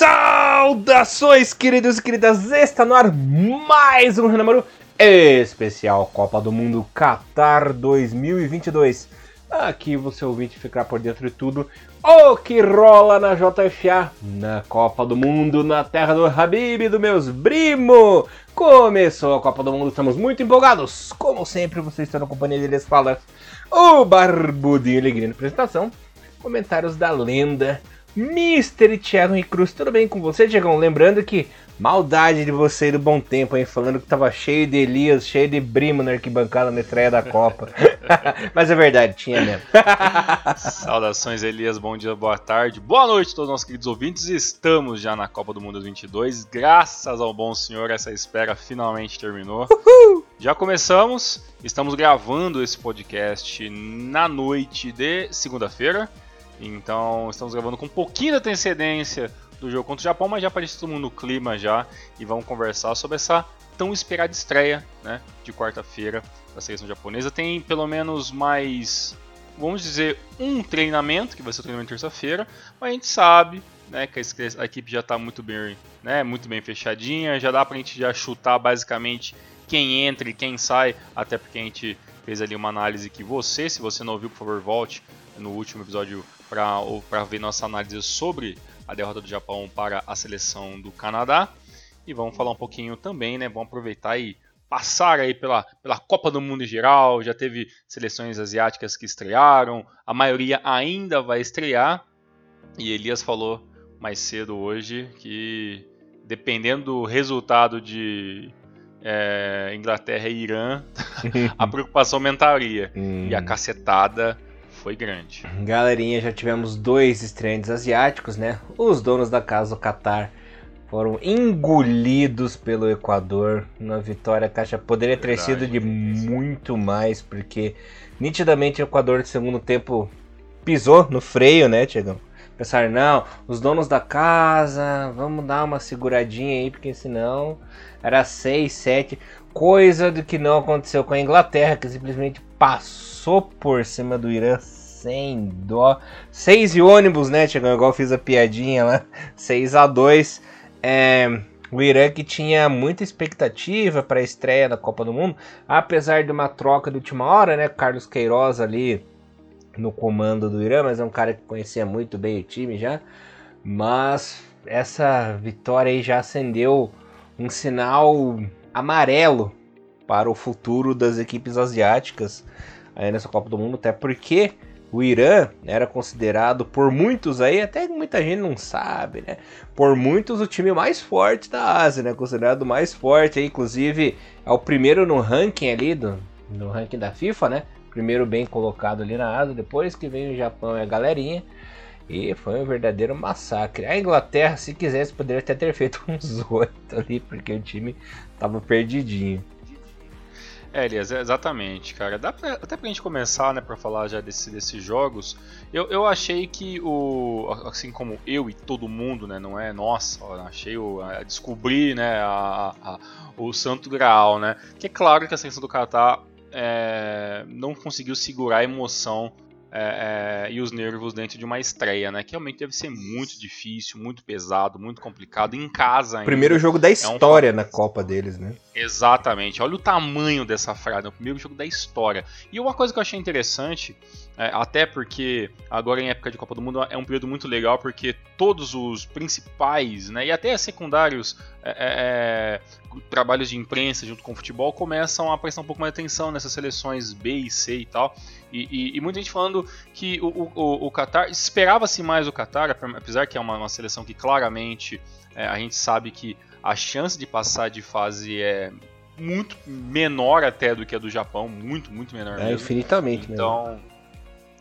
Saudações, queridos e queridas! Está no ar mais um Renamaru especial Copa do Mundo Qatar 2022. Aqui você ouvinte ficar por dentro de tudo o que rola na JFA, na Copa do Mundo, na terra do Habib, do meus brimo. Começou a Copa do Mundo, estamos muito empolgados. Como sempre, vocês estão na companhia deles fala o Barbudinho Alegria na apresentação. Comentários da lenda Mr. Thiago e Cruz, tudo bem com você, Tiagão? Lembrando que maldade de você e do bom tempo, hein? Falando que tava cheio de Elias, cheio de Brimo na arquibancada na estreia da Copa. Mas é verdade, tinha mesmo. Saudações, Elias. Bom dia, boa tarde, boa noite a todos os nossos queridos ouvintes. Estamos já na Copa do Mundo 22. Graças ao bom senhor, essa espera finalmente terminou. Uhul! Já começamos. Estamos gravando esse podcast na noite de segunda-feira. Então estamos gravando com um pouquinho de antecedência do jogo contra o Japão, mas já aparece todo mundo no clima já e vamos conversar sobre essa tão esperada estreia né, de quarta-feira da seleção japonesa. Tem pelo menos mais, vamos dizer, um treinamento, que vai ser o treinamento terça-feira, mas a gente sabe né, que a equipe já está muito bem, né, muito bem fechadinha, já dá para a gente já chutar basicamente quem entra e quem sai, até porque a gente fez ali uma análise que você, se você não ouviu, por favor, volte no último episódio para ver nossa análise sobre a derrota do Japão para a seleção do Canadá. E vamos falar um pouquinho também, né? Vamos aproveitar e passar aí pela, pela Copa do Mundo em geral. Já teve seleções asiáticas que estrearam, a maioria ainda vai estrear. E Elias falou mais cedo hoje que dependendo do resultado de é, Inglaterra e Irã, a preocupação aumentaria. e a hum. cacetada foi grande. Galerinha, já tivemos dois estreantes asiáticos, né? Os donos da casa, o Qatar, foram engolidos pelo Equador na vitória caixa. Poderia ter Verdade, sido de muito mais, porque nitidamente o Equador no segundo tempo pisou no freio, né, Tiagão? Pensaram, não, os donos da casa, vamos dar uma seguradinha aí, porque senão era 6, 7. Coisa do que não aconteceu com a Inglaterra, que simplesmente passou passou por cima do Irã sem dó. Seis e ônibus, né, Tiagão? Igual fiz a piadinha lá. 6 a 2 é, O Irã que tinha muita expectativa para a estreia da Copa do Mundo, apesar de uma troca de última hora, né? Carlos Queiroz ali no comando do Irã, mas é um cara que conhecia muito bem o time já. Mas essa vitória aí já acendeu um sinal amarelo para o futuro das equipes asiáticas aí nessa Copa do Mundo, até porque o Irã era considerado por muitos aí, até muita gente não sabe, né? Por muitos o time mais forte da Ásia, né? Considerado mais forte, aí, inclusive é o primeiro no ranking ali do no ranking da FIFA, né? Primeiro bem colocado ali na Ásia, depois que vem o Japão e a galerinha. E foi um verdadeiro massacre. A Inglaterra, se quisesse, poderia até ter feito uns oito ali, porque o time tava perdidinho. É, Elias, exatamente, cara. Dá pra, até pra gente começar, né, pra falar já desse, desses jogos. Eu, eu achei que o. Assim como eu e todo mundo, né, não é nossa, achei o. descobri, né, a, a, o Santo Graal, né. Que é claro que a seleção do Qatar é, não conseguiu segurar a emoção é, é, e os nervos dentro de uma estreia, né? Que realmente deve ser muito difícil, muito pesado, muito complicado em casa. Ainda. Primeiro jogo da história é um... na Copa deles, né? Exatamente. Olha o tamanho dessa frase, é o primeiro jogo da história. E uma coisa que eu achei interessante, é, até porque agora em época de Copa do Mundo é um período muito legal, porque todos os principais, né, e até secundários é, é, é, trabalhos de imprensa junto com o futebol começam a prestar um pouco mais atenção nessas seleções B e C e tal. E, e, e muita gente falando que o, o, o Qatar esperava-se mais o Qatar, apesar que é uma, uma seleção que claramente é, a gente sabe que a chance de passar de fase é muito menor até do que a do Japão, muito, muito menor. É, mesmo. infinitamente Então, mesmo.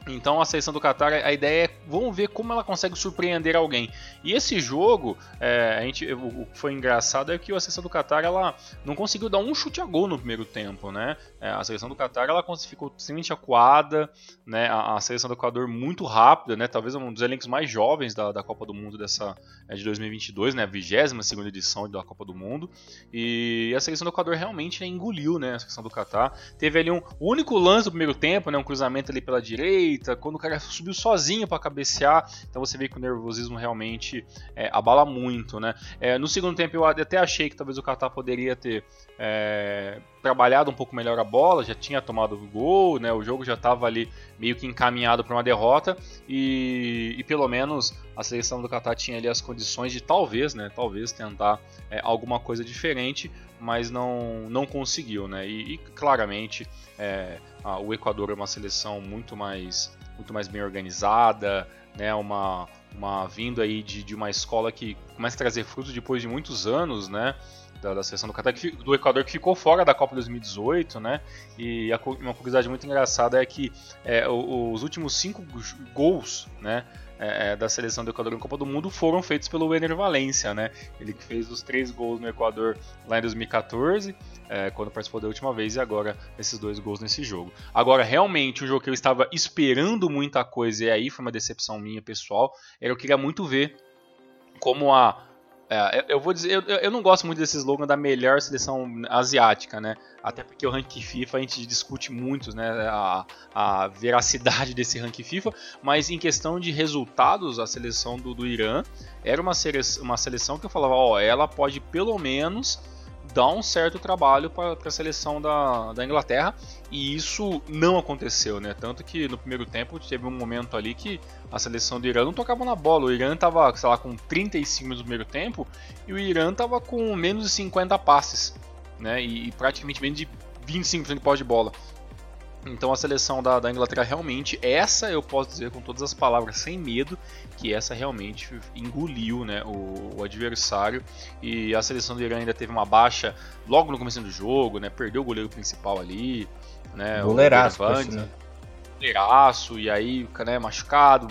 Então a seleção do Qatar, a ideia é vamos ver como ela consegue surpreender alguém. E esse jogo, é, a gente, o, que foi engraçado é que a seleção do Qatar ela não conseguiu dar um chute a gol no primeiro tempo, né? É, a seleção do Qatar ela ficou extremamente acuada, né? A, a, seleção do Equador muito rápida, né? Talvez um dos elencos mais jovens da, da Copa do Mundo dessa é, de 2022, né? A 22 segunda edição da Copa do Mundo. E a seleção do Equador realmente né, engoliu, né? A seleção do Qatar teve ali um único lance do primeiro tempo, né? Um cruzamento ali pela direita direita, quando o cara subiu sozinho para cabecear. Então você vê que o nervosismo realmente é, abala muito, né? É, no segundo tempo eu até achei que talvez o Qatar poderia ter é, trabalhado um pouco melhor a bola, já tinha tomado o gol, né? O jogo já estava ali meio que encaminhado para uma derrota e, e, pelo menos a seleção do Qatar tinha ali as condições de talvez, né? Talvez tentar é, alguma coisa diferente, mas não, não conseguiu, né? E, e claramente é, a, o Equador é uma seleção muito mais muito mais bem organizada, né? Uma uma vindo aí de, de uma escola que começa a trazer frutos depois de muitos anos, né? Da, da seleção do Qatar, do Equador, que ficou fora da Copa 2018, né? E a, uma curiosidade muito engraçada é que é, os últimos cinco gols, né? É, é, da seleção do Equador na Copa do Mundo foram feitos pelo Ener Valência, né? Ele que fez os três gols no Equador lá em 2014, é, quando participou da última vez, e agora esses dois gols nesse jogo. Agora, realmente, um jogo que eu estava esperando muita coisa, e aí foi uma decepção minha pessoal, era eu queria muito ver como a é, eu, vou dizer, eu, eu não gosto muito desse slogan da melhor seleção asiática, né? Até porque o ranking FIFA a gente discute muito, né? A, a veracidade desse ranking FIFA, mas em questão de resultados, a seleção do, do Irã era uma, seleção, uma seleção que eu falava, ó, ela pode pelo menos dá um certo trabalho para a seleção da, da Inglaterra e isso não aconteceu, né? Tanto que no primeiro tempo teve um momento ali que a seleção do Irã não tocava na bola. O Irã estava, sei lá, com 35 minutos no primeiro tempo e o Irã estava com menos de 50 passes, né? E, e praticamente menos de 25% de posse de bola. Então a seleção da, da, Inglaterra realmente, essa eu posso dizer com todas as palavras sem medo, que essa realmente engoliu né, o, o, adversário. E a seleção do Irã ainda teve uma baixa logo no começo do jogo, né, perdeu o goleiro principal ali. Né, goleiraço, o né? goleiraço, e aí né, machucado,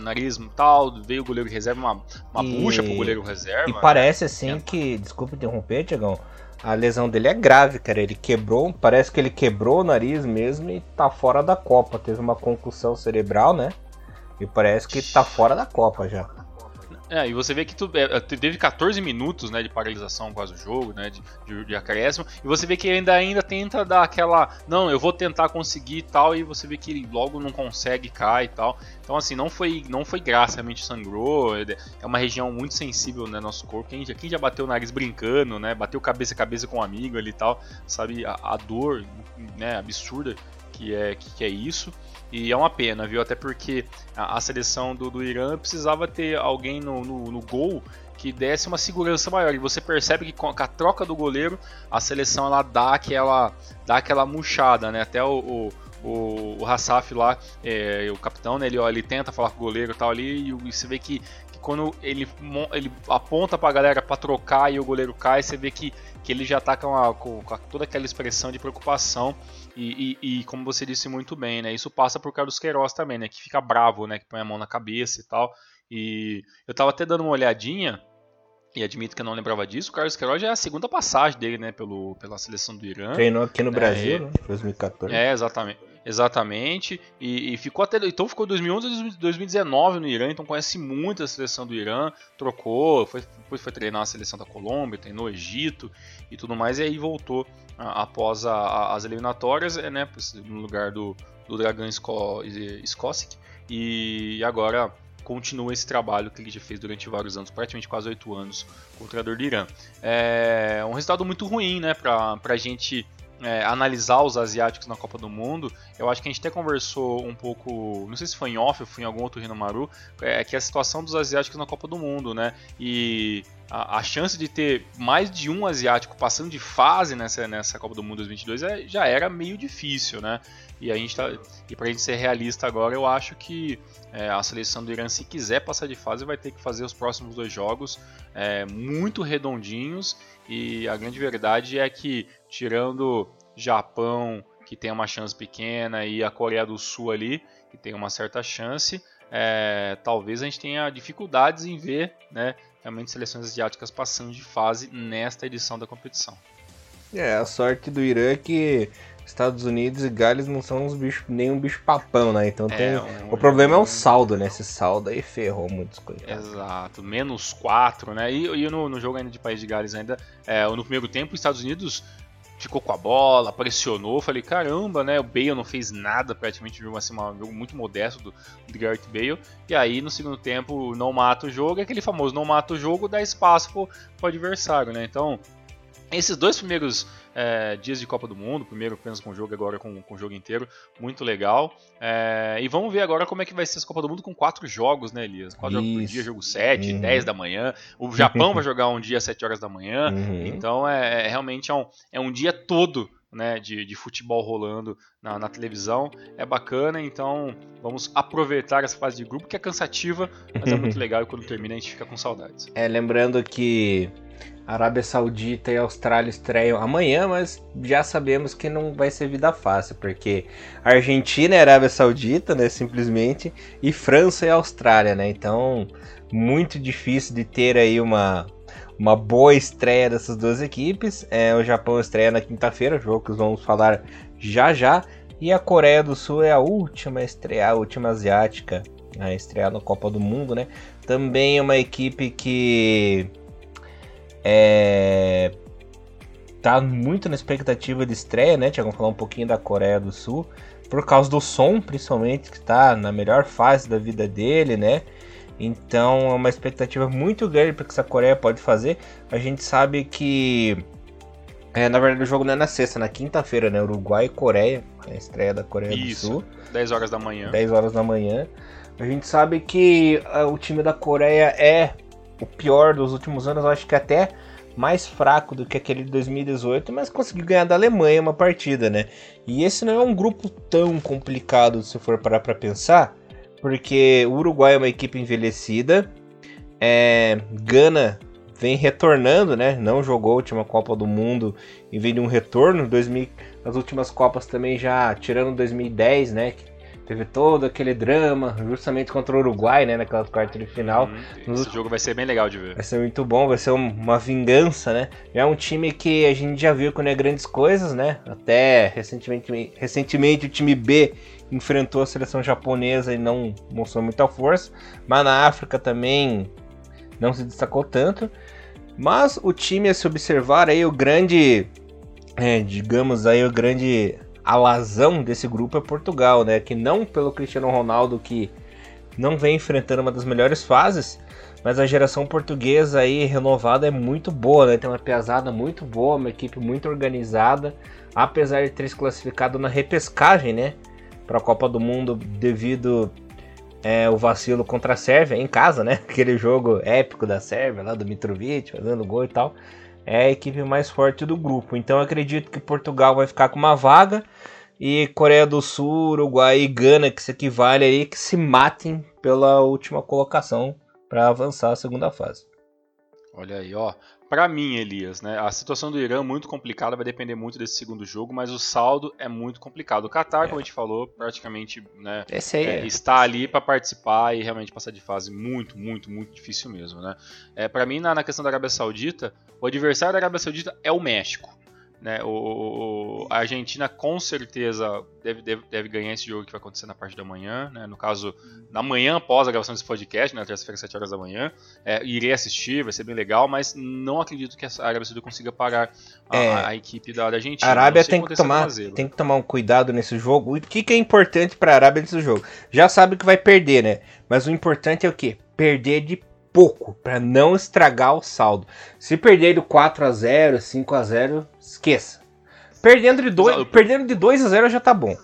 nariz e tal, veio o goleiro reserva, uma, uma e... bucha pro goleiro reserva. E parece assim é. que, desculpa interromper, Tiagão, a lesão dele é grave, cara. Ele quebrou, parece que ele quebrou o nariz mesmo e tá fora da Copa. Teve uma concussão cerebral, né? E parece que tá fora da Copa já. É, e você vê que tu, é, teve 14 minutos né, de paralisação quase o jogo, né, de, de, de, acréscimo, e você vê que ele ainda, ainda tenta dar aquela, não, eu vou tentar conseguir e tal, e você vê que ele logo não consegue, cai e tal. Então, assim, não foi, não foi graça, realmente sangrou, é, é uma região muito sensível no né, nosso corpo. Quem já, quem já bateu o nariz brincando, né, bateu cabeça a cabeça com um amigo ali e tal, sabe a, a dor né, absurda que é, que, que é isso. E é uma pena, viu? Até porque a, a seleção do, do Irã precisava ter alguém no, no, no, gol que desse uma segurança maior. E você percebe que com a, com a troca do goleiro, a seleção ela dá aquela, dá aquela murchada, né? Até o, o o, o Hassaf lá, é, o capitão, né, ele, ó, ele tenta falar com o goleiro e tal ali, e, e você vê que, que, quando ele, ele aponta pra galera pra trocar e o goleiro cai, você vê que, que ele já tá com, a, com, com toda aquela expressão de preocupação e, e, e, como você disse muito bem, né? Isso passa por Carlos Queiroz também, né? Que fica bravo, né? Que põe a mão na cabeça e tal. E eu tava até dando uma olhadinha, e admito que eu não lembrava disso, o Carlos Queiroz já é a segunda passagem dele, né? Pelo, pela seleção do Irã. Treinou aqui no Brasil, é, né? 2014. É, exatamente. Exatamente. E, e, ficou até. Então ficou 2011 a 2019 no Irã, então conhece muito a seleção do Irã, trocou, foi, depois foi treinar a seleção da Colômbia, treinou Egito e tudo mais, e aí voltou após a, a, as eliminatórias, é, né, no lugar do, do Dragan Skosic, e agora continua esse trabalho que ele já fez durante vários anos, praticamente quase oito anos, com o treinador do Irã. É um resultado muito ruim, né, para a gente é, analisar os asiáticos na Copa do Mundo, eu acho que a gente até conversou um pouco, não sei se foi em off ou foi em algum outro Rinomaru, é que é a situação dos asiáticos na Copa do Mundo, né? E a, a, chance de ter mais de um asiático passando de fase nessa, nessa Copa do Mundo 2022 é, já era meio difícil, né? E a gente tá, e pra gente ser realista agora, eu acho que é, a seleção do Irã, se quiser passar de fase, vai ter que fazer os próximos dois jogos é, muito redondinhos. E a grande verdade é que, tirando Japão, que tem uma chance pequena, e a Coreia do Sul ali, que tem uma certa chance, é, talvez a gente tenha dificuldades em ver né, realmente seleções asiáticas passando de fase nesta edição da competição. É, a sorte do Irã é que Estados Unidos e Gales não são uns bichos, nenhum bicho papão, né? Então é, tem. Um, o problema é o saldo, né? Esse saldo aí ferrou muitas coisas. Exato, menos 4, né? E, e no, no, jogo ainda de País de Gales ainda, é, no primeiro tempo, os Estados Unidos ficou com a bola, pressionou. Falei, caramba, né? O Bale não fez nada praticamente, viu assim, um jogo muito modesto do, do Gareth Bale. E aí no segundo tempo não mata o jogo, é aquele famoso não mata o jogo, dá espaço pro, pro adversário, né? Então, esses dois primeiros é, dias de Copa do Mundo, primeiro apenas com o jogo, agora com, com o jogo inteiro, muito legal. É, e vamos ver agora como é que vai ser essa Copa do Mundo com quatro jogos, né, Elias? Quatro Isso. jogos por dia, jogo 7, uhum. 10 da manhã. O Japão vai jogar um dia às 7 horas da manhã. Uhum. Então é, é realmente é um, é um dia todo né, de, de futebol rolando na, na, televisão. É bacana, então vamos aproveitar essa fase de grupo que é cansativa, mas é muito legal e quando termina a gente fica com saudades. É, lembrando que Arábia Saudita e Austrália estreiam amanhã, mas já sabemos que não vai ser vida fácil, porque Argentina e Arábia Saudita, né, simplesmente, e França e Austrália, né? Então, muito difícil de ter aí uma uma boa estreia dessas duas equipes. É, o Japão estreia na quinta-feira, jogo que vamos falar já já. E a Coreia do Sul é a última estreia, a última asiática a estrear na Copa do Mundo, né? Também é uma equipe que é, tá muito na expectativa de estreia, né? Que falar um pouquinho da Coreia do Sul, por causa do som, principalmente, que está na melhor fase da vida dele, né? Então é uma expectativa muito grande para que essa Coreia pode fazer. A gente sabe que é, na verdade o jogo não é na sexta, é na quinta-feira, né? Uruguai e Coreia, a estreia da Coreia Isso, do Sul. 10 horas da manhã. 10 horas da manhã. A gente sabe que uh, o time da Coreia é o pior dos últimos anos, acho que até mais fraco do que aquele de 2018, mas conseguiu ganhar da Alemanha uma partida, né? E esse não é um grupo tão complicado se for parar para pensar, porque o Uruguai é uma equipe envelhecida, é, Gana vem retornando, né? Não jogou a última Copa do Mundo e vem de um retorno. 2000, as últimas Copas também já, tirando 2010, né? Teve todo aquele drama, justamente contra o Uruguai, né? Naquela quarta de final. Hum, esse jogo vai ser bem legal de ver. Vai ser muito bom, vai ser uma vingança, né? É um time que a gente já viu que não é grandes coisas, né? Até recentemente, recentemente o time B enfrentou a seleção japonesa e não mostrou muita força. Mas na África também não se destacou tanto. Mas o time a se observar aí, o grande, é, digamos aí, o grande alazão desse grupo é Portugal, né? Que não pelo Cristiano Ronaldo que não vem enfrentando uma das melhores fases, mas a geração portuguesa aí renovada é muito boa, né? Tem uma pesada muito boa, uma equipe muito organizada, apesar de ter se classificado na repescagem, né? Para a Copa do Mundo devido é, o vacilo contra a Sérvia em casa, né? Aquele jogo épico da Sérvia lá do Mitrovic fazendo gol e tal é a equipe mais forte do grupo. Então acredito que Portugal vai ficar com uma vaga e Coreia do Sul, Uruguai e Gana, que se equivale aí, que se matem pela última colocação para avançar a segunda fase. Olha aí, ó. Para mim, Elias, né, a situação do Irã é muito complicada, vai depender muito desse segundo jogo, mas o saldo é muito complicado. O Qatar, é. como a gente falou, praticamente né, é, é, está ali para participar e realmente passar de fase muito, muito, muito difícil mesmo. Né? É, para mim, na, na questão da Arábia Saudita, o adversário da Arábia Saudita é o México. Né? O, o, a Argentina com certeza deve, deve, deve, ganhar esse jogo que vai acontecer na parte da manhã. Né? No caso, na manhã após a gravação desse podcast, na né? terça-feira, 7 horas da manhã. É, irei assistir, vai ser bem legal, mas não acredito que a Arábia Saudita consiga parar a, é, a equipe da, da, Argentina. A Arábia tem que, tomar, tem que tomar um cuidado nesse jogo. O que, que é importante para a Arábia nesse jogo? Já sabe que vai perder, né? Mas o importante é o quê? Perder de pouco para não estragar o saldo. Se perder do 4 a 0, 5 a 0, esqueça. Perdendo de 2, perdendo de 2 a 0 já tá bom.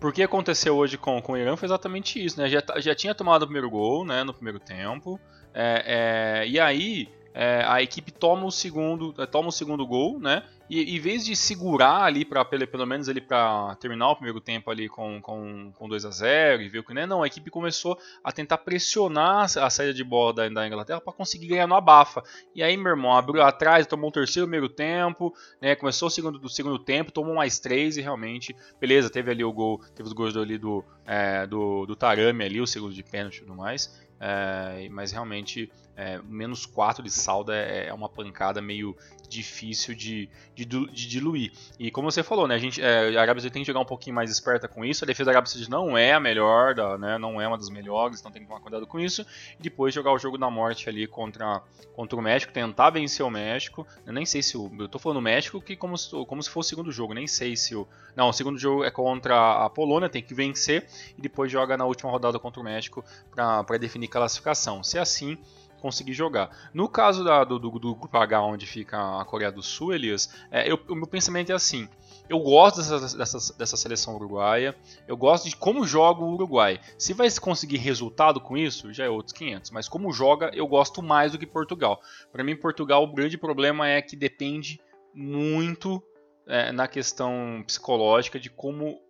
Por que aconteceu hoje com, com o Irã foi exatamente isso, né? Já, já tinha tomado o primeiro gol, né, no primeiro tempo. É, é, e aí é, a equipe toma o segundo, é, toma o segundo gol, né? E em vez de segurar ali para pelo menos ali para terminar o primeiro tempo ali com, com, com 2 a 0 e ver o que né, não, a equipe começou a tentar pressionar a saída de bola da, da Inglaterra para conseguir ganhar no abafa. E aí, meu irmão, abriu atrás, tomou um terceiro primeiro tempo, né? Começou o segundo do segundo tempo, tomou mais três e realmente, beleza, teve ali o gol, teve os gols ali do, é, do, do Tarami ali, o segundo de pênalti e tudo mais. É, mas realmente é, menos 4 de saldo é, é, uma pancada meio difícil de, de, de, diluir. E como você falou, né, a, gente, é, a Arábia Saudita tem que jogar um pouquinho mais esperta com isso. A defesa da Arábia Saudita não é a melhor, da, né, não é uma das melhores, então tem que tomar cuidado com isso. E depois jogar o jogo da morte ali contra, contra o México, tentar vencer o México. Eu nem sei se o. Eu tô falando México que como, como se fosse o segundo jogo, nem sei se o. Não, o segundo jogo é contra a Polônia, tem que vencer. E depois joga na última rodada contra o México para definir classificação. Se é assim conseguir jogar. No caso da, do, do, do, grupo H, onde fica a Coreia do Sul, Elias, é, eu, o meu pensamento é assim. Eu gosto dessa, dessa, dessa, seleção uruguaia, eu gosto de como joga o Uruguai. Se vai conseguir resultado com isso, já é outros 500. Mas como joga, eu gosto mais do que Portugal. Para mim, Portugal, o grande problema é que depende muito é, na questão psicológica de como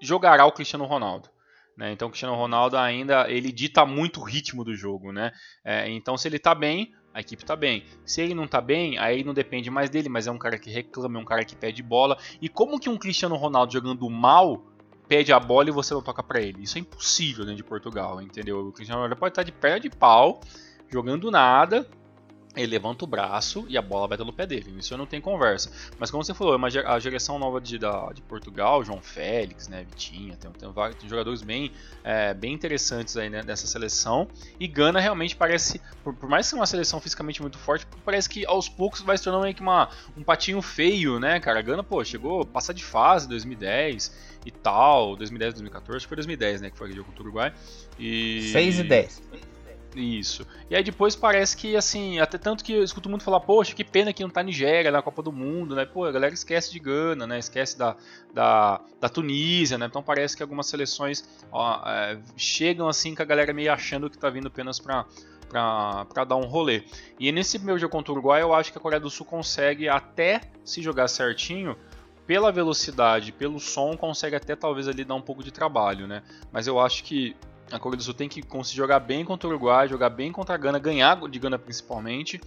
jogará o Cristiano Ronaldo. Né? Então o Cristiano Ronaldo ainda ele dita muito o ritmo do jogo. Né? É, então se ele está bem, a equipe está bem. Se ele não está bem, aí não depende mais dele, mas é um cara que reclama, é um cara que pede bola. E como que um Cristiano Ronaldo jogando mal pede a bola e você não toca para ele? Isso é impossível dentro de Portugal, entendeu? O Cristiano Ronaldo pode estar de perna de pau, jogando nada, ele levanta o braço e a bola vai no pé dele. Isso não tem conversa. Mas como você falou, é a geração nova de, da, de Portugal, João Félix, né, Vitinha, tem, tem, vários, tem jogadores bem, é, bem interessantes aí né, nessa seleção. E Gana realmente parece, por, por, mais seja uma seleção fisicamente muito forte, parece que aos poucos vai se tornando meio que uma, um patinho feio, né, cara? Gana, pô, chegou, passa de fase 2010 e tal, 2010, 2014, acho que foi 2010, né, que foi aquele jogo contra o Uruguai. E... 6 e 10. Isso. E aí depois parece que, assim, até tanto que eu escuto muito falar, poxa, que pena que não tá Nigéria na Copa do Mundo, né? Pô, a galera esquece de Gana, né? Esquece da, da, da Tunísia, né? Então parece que algumas seleções ó, é, chegam assim com a galera meio achando que tá vindo apenas pra, pra dar um rolê. E nesse primeiro jogo contra o Uruguai, eu acho que a Coreia do Sul consegue até se jogar certinho pela velocidade, pelo som, consegue até talvez ali dar um pouco de trabalho, né? Mas eu acho que a Coreia do Sul tem que conseguir jogar bem contra o Uruguai, jogar bem contra a Gana, ganhar de Gana principalmente,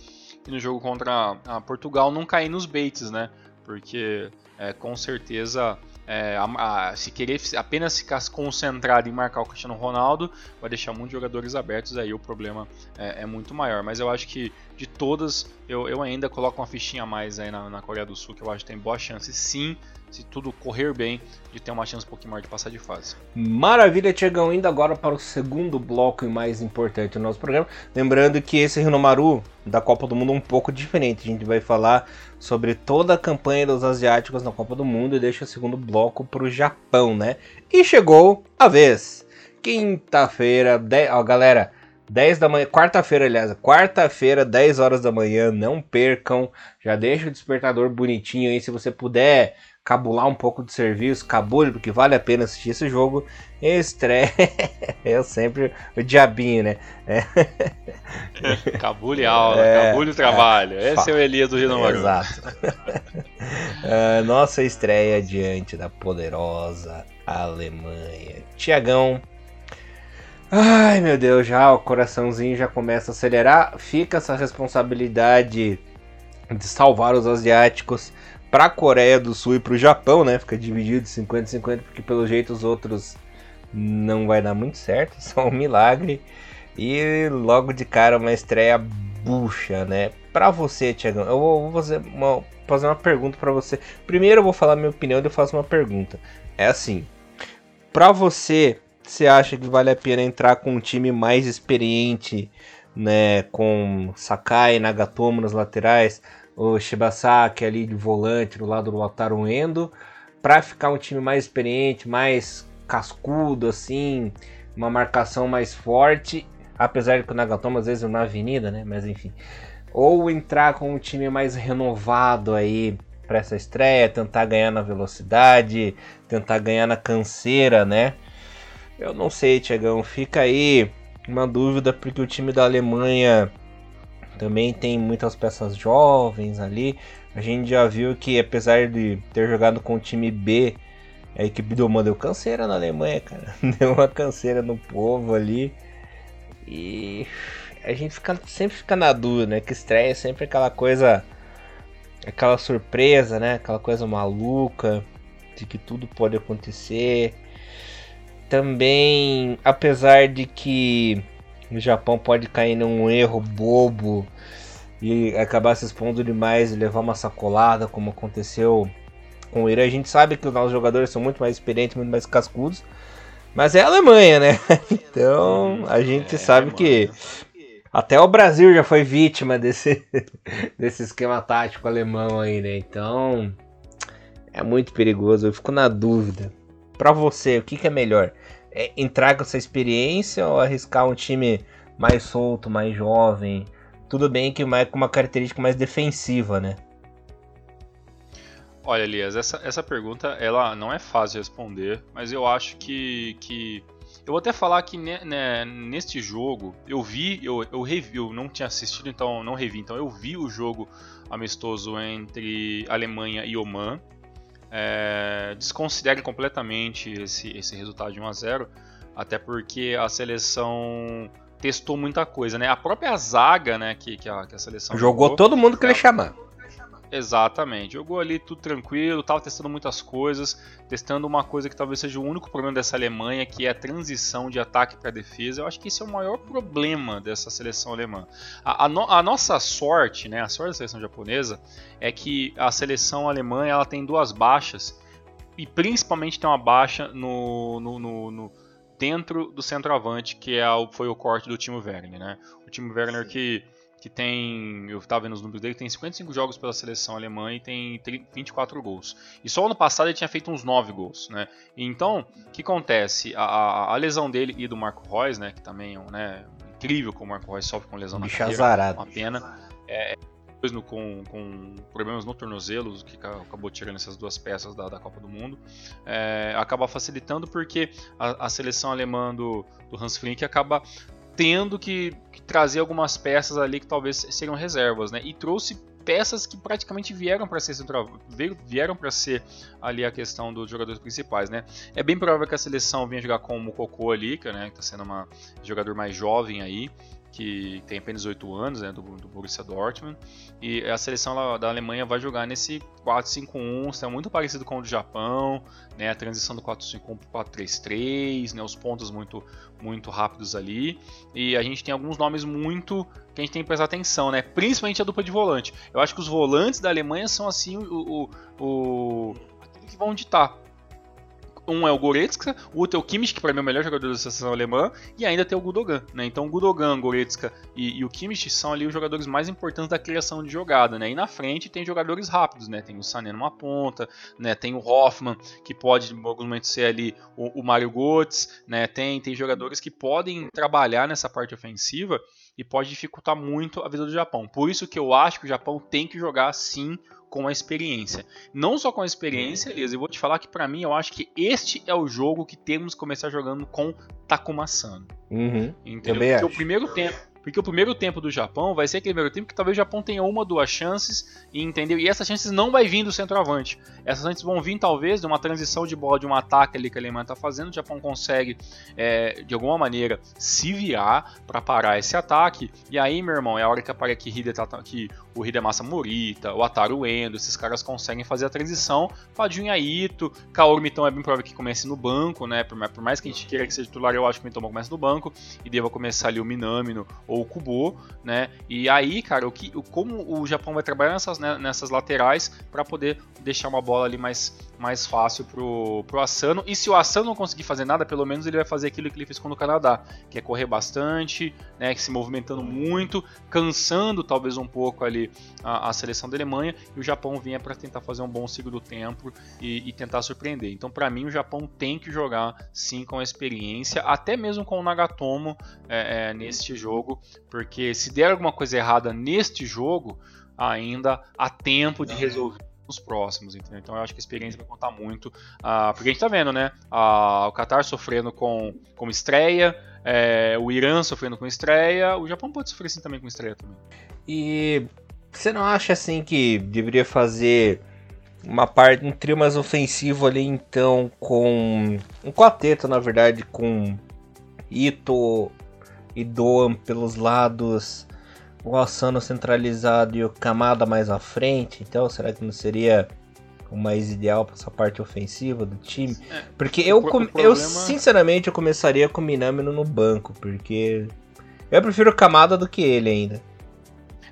e no jogo contra a Portugal não cair nos baits, né? Porque é, com certeza é, a, a, se querer apenas ficar concentrado em marcar o Cristiano Ronaldo, vai deixar muitos jogadores abertos, aí o problema é, é muito maior. Mas eu acho que de todas, eu, eu ainda coloco uma fichinha a mais aí na, na Coreia do Sul, que eu acho que tem boa chance sim se tudo correr bem, de ter uma chance um pouquinho maior de passar de fase. Maravilha, Tiagão. Indo agora para o segundo bloco e mais importante do nosso programa. Lembrando que esse Rinomaru da Copa do Mundo é um pouco diferente. A gente vai falar sobre toda a campanha dos asiáticos na Copa do Mundo e deixa o segundo bloco para o Japão, né? E chegou a vez. Quinta-feira, de... ó, galera, 10 da manhã, quarta-feira, aliás, quarta-feira, 10 horas da manhã, não percam. Já deixa o despertador bonitinho aí, se você puder cabular um pouco de serviço, cabule, porque vale a pena assistir esse jogo. Estreia. Eu sempre. O diabinho, né? É. cabule aula, é, cabule trabalho. É, Esse é o Elias do Rio Maru. Exato. uh, nossa estreia diante da poderosa Alemanha. Tiagão. Ai meu Deus, já o coraçãozinho já começa a acelerar. Fica essa responsabilidade de salvar os asiáticos para a Coreia do Sul e para o Japão, né? Fica dividido de 50 50, porque pelo jeito os outros não vai dar muito certo, só um milagre. E logo de cara uma estreia bucha, né? Para você, Tiagão, eu vou fazer uma, fazer uma pergunta para você. Primeiro eu vou falar minha opinião, depois eu faço uma pergunta. É assim, para você, você acha que vale a pena entrar com um time mais experiente, né, com Sakai, Nagatomo nas laterais, o Shibasaki ali de volante do lado do Wataru Endo, para ficar um time mais experiente, mais cascudo assim, uma marcação mais forte, apesar de que o Nagatomo às vezes é na avenida, né, mas enfim. Ou entrar com um time mais renovado aí para essa estreia, tentar ganhar na velocidade, tentar ganhar na canseira, né? Eu não sei, Tiagão, fica aí uma dúvida porque o time da Alemanha também tem muitas peças jovens ali. A gente já viu que apesar de ter jogado com o time B, a equipe do Mano deu canseira na Alemanha, cara. Deu uma canseira no povo ali. E a gente fica, sempre fica na dúvida, né? Que estreia é sempre aquela coisa. Aquela surpresa, né? Aquela coisa maluca de que tudo pode acontecer. Também, apesar de que o Japão pode cair num erro bobo e acabar se expondo demais e levar uma sacolada, como aconteceu com o Irã. A gente sabe que os nossos jogadores são muito mais experientes, muito mais cascudos, mas é a Alemanha, né? Então a gente é, sabe mano. que até o Brasil já foi vítima desse, desse esquema tático alemão aí, né? Então é muito perigoso. Eu fico na dúvida. Para você, o que, que é melhor? É entrar com essa experiência ou arriscar um time mais solto, mais jovem? Tudo bem que mais com uma característica mais defensiva, né? Olha, Elias, essa, essa pergunta ela não é fácil de responder, mas eu acho que, que eu vou até falar que né, neste jogo eu vi, eu, eu revi, eu não tinha assistido, então não revi, então eu vi o jogo amistoso entre Alemanha e Oman. É, desconsidere completamente esse, esse resultado de 1 a 0 até porque a seleção testou muita coisa, né? A própria zaga, né, que, que, a, que a seleção jogou, jogou todo mundo que ele chamar. Exatamente. Jogou ali tudo tranquilo, tava testando muitas coisas, testando uma coisa que talvez seja o único problema dessa Alemanha, que é a transição de ataque para defesa. Eu acho que esse é o maior problema dessa seleção alemã. A, a, no, a, nossa sorte, né, a sorte da seleção japonesa, é que a seleção alemã ela tem duas baixas, e principalmente tem uma baixa no, no, no, no dentro do centroavante, que é foi o corte do Timo Werner. Né? O Timo Werner que que tem, eu estava vendo os números dele, tem 55 jogos pela seleção alemã e tem 24 gols. E só ano passado ele tinha feito uns 9 gols, né? Então, o que acontece? A, a, a, lesão dele e do Marco Reus, né, que também é um, né, incrível como o Marco Reus sofre com lesão Bicho na carreira, azarado. uma pena. É, no, com, com, problemas no tornozelo, que acabou tirando essas duas peças da, da Copa do Mundo, é, acaba facilitando porque a, a seleção alemã do, do Hans Flink acaba tendo que, que, trazer algumas peças ali que talvez seriam reservas, né? E trouxe peças que praticamente vieram para ser vieram para ser ali a questão dos jogadores principais, né? É bem provável que a seleção venha jogar com o Mukoko ali, que né, está sendo um jogador mais jovem aí, que tem apenas 8 anos, né, do, do Borussia Dortmund. E a seleção da Alemanha vai jogar nesse 4-5-1, é muito parecido com o do Japão, né, a transição do 4-5-1 para 4-3-3, né, os pontos muito, muito rápidos ali. E a gente tem alguns nomes muito que a gente tem que prestar atenção, né, principalmente a dupla de volante. Eu acho que os volantes da Alemanha são assim o, o, o que vão ditar um é o Goretzka, o outro é o Kimmich, que para mim é o melhor jogador da seleção alemã, e ainda tem o Gudogan. Né? Então o Gudogan, Goretzka e, e, o Kimmich são ali os jogadores mais importantes da criação de jogada. Né? E na frente tem jogadores rápidos, né? tem o Sané numa ponta, né? tem o Hoffman, que pode em alguns momentos ser ali o, o Mario Götze, né? tem, tem jogadores que podem trabalhar nessa parte ofensiva e pode dificultar muito a vida do Japão. Por isso que eu acho que o Japão tem que jogar sim com a experiência. Não só com a experiência, Elias, eu vou te falar que para mim eu acho que este é o jogo que temos que começar jogando com Takuma Sano. Uhum, Entendeu? Porque acho. o primeiro tempo porque o primeiro tempo do Japão vai ser aquele primeiro tempo que talvez o Japão tenha uma ou duas chances, e entendeu? E essas chances não vai vir do centroavante. Essas chances vão vir talvez de uma transição de bola, de um ataque ali que a Alemanha está fazendo. O Japão consegue, é, de alguma maneira, se virar para parar esse ataque. E aí, meu irmão, é a hora que aparece que, tá, que o Hidemasa Morita, o Ataru Endo, esses caras conseguem fazer a transição. Fadinha Ito, Kaoru Mitão é bem provável que comece no banco, né? Por, mais que a gente queira que seja titular, eu acho que o Mitão comece no banco. E deva começar ali o Minamino o Kubo, né? E aí, cara, o que, como o Japão vai trabalhar nessas, né, nessas laterais para poder deixar uma bola ali mais, mais fácil pro, pro Asano. E se o Asano não conseguir fazer nada, pelo menos ele vai fazer aquilo que ele fez com o Canadá, que é correr bastante, né? Se movimentando muito, cansando talvez um pouco ali a, a seleção da Alemanha. E o Japão vinha para tentar fazer um bom segundo tempo e, e tentar surpreender. Então, para mim, o Japão tem que jogar sim com a experiência, até mesmo com o Nagatomo é, é, neste jogo, porque se der alguma coisa errada neste jogo, ainda há tempo de resolver nos próximos, entendeu? Então eu acho que a experiência vai contar muito. Uh, porque a gente tá vendo, né? Uh, o Qatar sofrendo com, com estreia, é, o Irã sofrendo com estreia, o Japão pode sofrer assim também com estreia também. E você não acha assim que deveria fazer uma parte, um trio mais ofensivo ali então com um quarteto, na verdade, com Ito e Doan pelos lados, o Asano centralizado e o Kamada mais à frente. Então, será que não seria o mais ideal para essa parte ofensiva do time? É, porque eu, problema... eu sinceramente eu começaria com o Minamino no banco, porque Eu prefiro o Kamada do que ele ainda.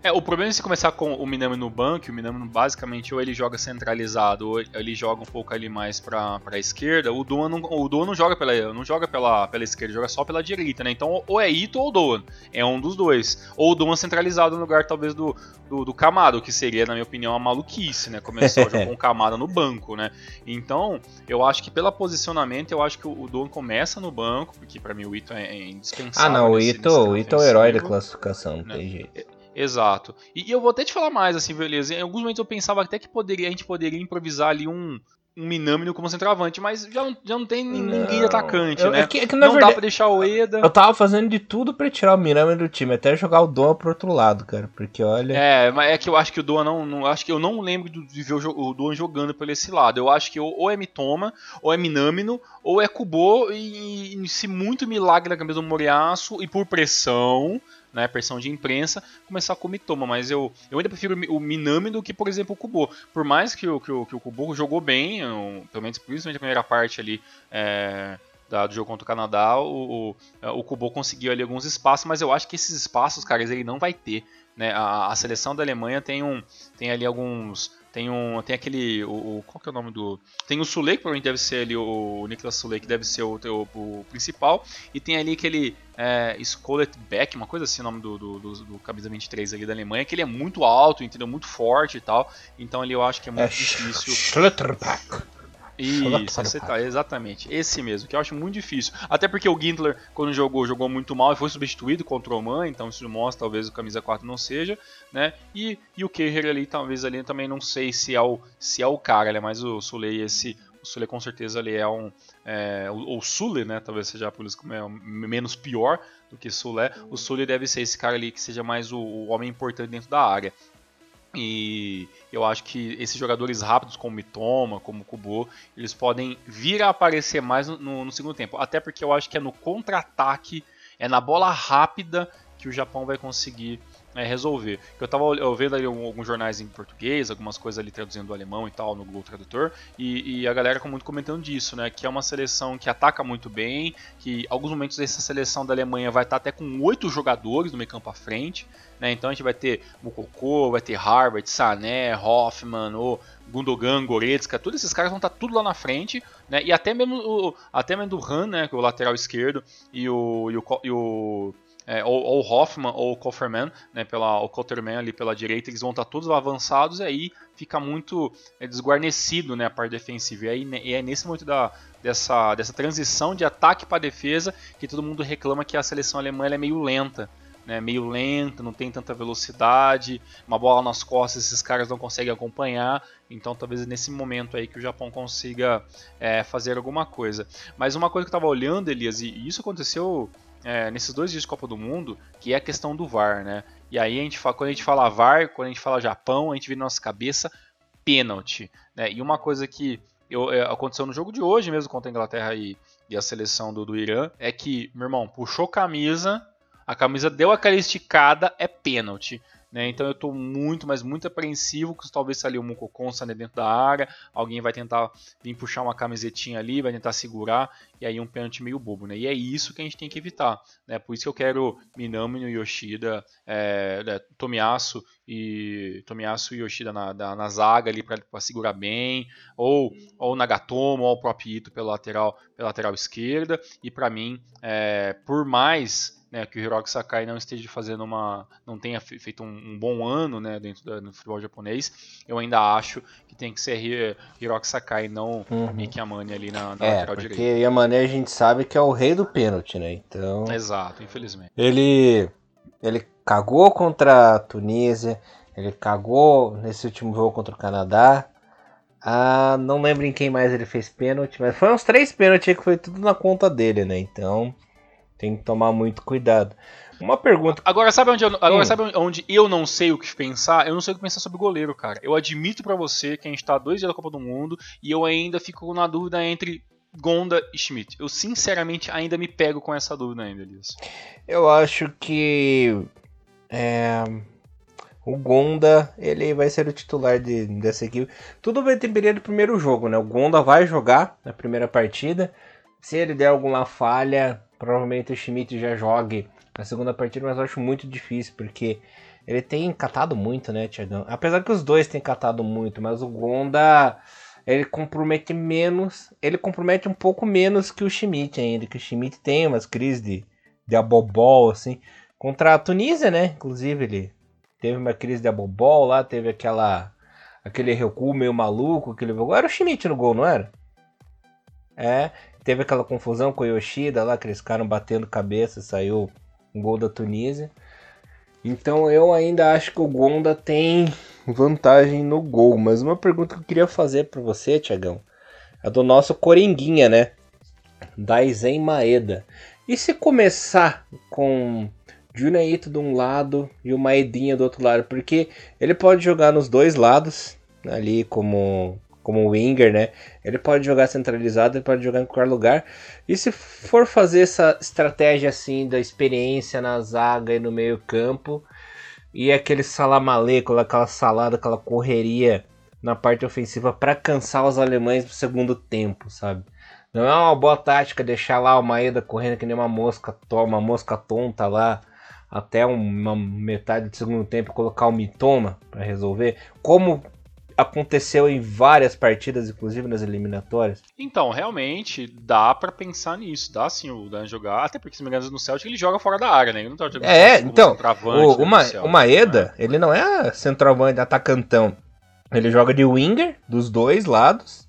É, o problema é se começar com o Minami no banco, o Minami basicamente ou ele joga centralizado ou ele joga um pouco ali mais pra, pra esquerda, o Doan não, o Doan não joga pela não joga pela, pela esquerda, joga só pela direita, né? Então ou é Ito ou Doan, é um dos dois. Ou o Doan centralizado no lugar talvez do, do, do Kamado, que seria, na minha opinião, uma maluquice, né? Começar a jogar com o Kamada no banco, né? Então, eu acho que pelo posicionamento, eu acho que o, o Doan começa no banco, porque para mim o Ito é, é indispensável. Ah não, o Ito, o Ito é o herói da classificação, não né? tem jeito. Exato. E, e, eu vou até te falar mais, assim, beleza. Em alguns momentos eu pensava até que poderia, a gente poderia improvisar ali um, um Minamino como centroavante, mas já não, já não tem ninguém não. atacante, eu, né? É que, é que, não verdade, dá pra deixar o Eda. Eu tava fazendo de tudo pra tirar o Minamino do time, até jogar o Doa pro outro lado, cara. Porque olha. É, mas é que eu acho que o Doa não. não acho que eu não lembro de ver o, o Doa jogando por esse lado. Eu acho que ou, ou é Mitoma, ou é Minamino, ou é Kubo, e, e se muito milagre na cabeça do Moriaço, e por pressão né, pressão de imprensa, começar com o Mitoma, mas eu, eu ainda prefiro o Minami do que, por exemplo, o Kubo. Por mais que o, que o, que o Kubo jogou bem, eu, pelo menos principalmente a primeira parte ali é, da, do jogo contra o Canadá, o, o, é, o Kubo conseguiu ali alguns espaços, mas eu acho que esses espaços, caras, ele não vai ter. Né? A, a seleção da Alemanha tem, um, tem ali alguns tem um. Tem aquele. O, o, qual que é o nome do. Tem o Sule, que provavelmente deve ser ali o, o Niklas Sule, que deve ser o, o, o principal. E tem ali aquele. É, Beck, uma coisa assim o nome do, do, do, do, camisa 23 ali da Alemanha, que ele é muito alto, entendeu? Muito forte e tal. Então ali eu acho que é muito é, difícil. Schlotterbeck. Isso, você tá, exatamente. Esse mesmo, que eu acho muito difícil. Até porque o Gintler, quando jogou, jogou muito mal e foi substituído contra o Oman, então isso mostra talvez o camisa 4 não seja, né? E, e o Kerrer ali, talvez ali também não sei se é o, se é o cara, ele é mais o Sulei esse. O Sulei com certeza ele é um. É, ou Sule, né? Talvez seja por isso como é menos pior do que Sule. O Sule deve ser esse cara ali que seja mais o, o homem importante dentro da área. E eu acho que esses jogadores rápidos, como Mitoma, como Kubo, eles podem vir a aparecer mais no, no segundo tempo. Até porque eu acho que é no contra-ataque, é na bola rápida que o Japão vai conseguir é, resolver. Eu estava vendo ali alguns jornais em português, algumas coisas ali traduzindo do alemão e tal no Google Tradutor, e, e, a galera muito comentando disso, né? Que é uma seleção que ataca muito bem, que alguns momentos essa seleção da Alemanha vai estar até com oito jogadores no meio campo à frente, né? Então a gente vai ter Mukoko, vai ter Harvard, Sané, Hoffman, o Gundogan, Goretzka, todos esses caras vão estar tudo lá na frente, né? E até mesmo o, até mesmo do Han, né? Que é o lateral esquerdo, e o, e o, e o é, ou, ou Hoffman ou Kofferman, né, pela, o Kotterman ali pela direita, eles vão estar todos avançados e aí fica muito é, desguarnecido né, a parte defensiva. E, aí, e é nesse momento da, dessa, dessa transição de ataque para defesa que todo mundo reclama que a seleção alemã é meio lenta. Né, meio lenta, não tem tanta velocidade, uma bola nas costas esses caras não conseguem acompanhar, então talvez é nesse momento aí que o Japão consiga é, fazer alguma coisa. Mas uma coisa que eu estava olhando, Elias, e isso aconteceu é, nesses dois dias de Copa do Mundo, que é a questão do VAR, né? E aí a gente fala, quando a gente fala VAR, quando a gente fala Japão, a gente vê na nossa cabeça pênalti, né? E uma coisa que eu, é, aconteceu no jogo de hoje mesmo contra a Inglaterra e, e a seleção do, do Irã é que, meu irmão, puxou camisa, a camisa deu aquela esticada, é pênalti. Né? Então eu estou muito, mas muito apreensivo que talvez ali o saia dentro da área, alguém vai tentar vir puxar uma camisetinha ali, vai tentar segurar, e aí um pênalti meio bobo, né? E é isso que a gente tem que evitar, né? Por isso que eu quero Minami no Yoshida, é, é, e Tomiyasu e Yoshida na, na, na zaga ali para segurar bem, ou ou Nagatomo ou o próprio Ito pela lateral, pela lateral esquerda, e para mim, é, por mais né, que o Hiroki Sakai não esteja fazendo uma, não tenha feito um, um bom ano, né, dentro do futebol japonês, eu ainda acho que tem que ser Hiroki Sakai, não uhum. Miki Yamane ali na, na é, lateral porque direita. Yamane a gente sabe que é o rei do pênalti, né? Então. Exato, infelizmente. Ele, ele cagou contra a Tunísia, ele cagou nesse último jogo contra o Canadá. Ah, não lembro em quem mais ele fez pênalti, mas foi uns três pênaltis que foi tudo na conta dele, né? Então tem que tomar muito cuidado. Uma pergunta. Agora sabe onde eu, agora hum. sabe onde eu não sei o que pensar? Eu não sei o que pensar sobre o goleiro, cara. Eu admito para você que a gente tá dois dias da Copa do Mundo e eu ainda fico na dúvida entre Gonda e Schmidt. Eu sinceramente ainda me pego com essa dúvida ainda, Elias. Eu acho que é, o Gonda ele vai ser o titular de, dessa equipe. Tudo vai depender do primeiro jogo, né? O Gonda vai jogar na primeira partida. Se ele der alguma falha, provavelmente o Schmidt já jogue na segunda partida, mas eu acho muito difícil, porque ele tem catado muito, né, Tiagão? Apesar que os dois têm catado muito, mas o Gonda ele compromete menos, ele compromete um pouco menos que o Schmidt ainda, que o Schmidt tem umas crises de, de abobol, assim, contra a Tunísia, né, inclusive ele teve uma crise de abobol lá, teve aquela, aquele recuo meio maluco, aquele era o Schmidt no gol, não era? É, teve aquela confusão com o Yoshida lá, que eles ficaram batendo cabeça, saiu um gol da Tunísia. Então eu ainda acho que o Gonda tem vantagem no gol. Mas uma pergunta que eu queria fazer para você, Tiagão, é do nosso Coringuinha, né? Daizen Maeda. E se começar com Junaito de um lado e o Maedinha do outro lado? Porque ele pode jogar nos dois lados, ali como como winger, né? Ele pode jogar centralizado, ele pode jogar em qualquer lugar. E se for fazer essa estratégia assim da experiência na zaga e no meio campo e aquele salamaleco, aquela salada, aquela correria na parte ofensiva para cansar os alemães no segundo tempo, sabe? Não é uma boa tática deixar lá o Maeda correndo que nem uma mosca, uma mosca tonta lá até uma metade do segundo tempo colocar o Mitoma para resolver. Como aconteceu em várias partidas, inclusive nas eliminatórias. Então, realmente, dá para pensar nisso. Dá sim o Dan jogar. Até porque, se me engano, no Celtic ele joga fora da área, né? Ele não tá jogando É, então, o, o, Ma, o Maeda, né? ele não é centroavante, atacantão. Ele joga de winger, dos dois lados.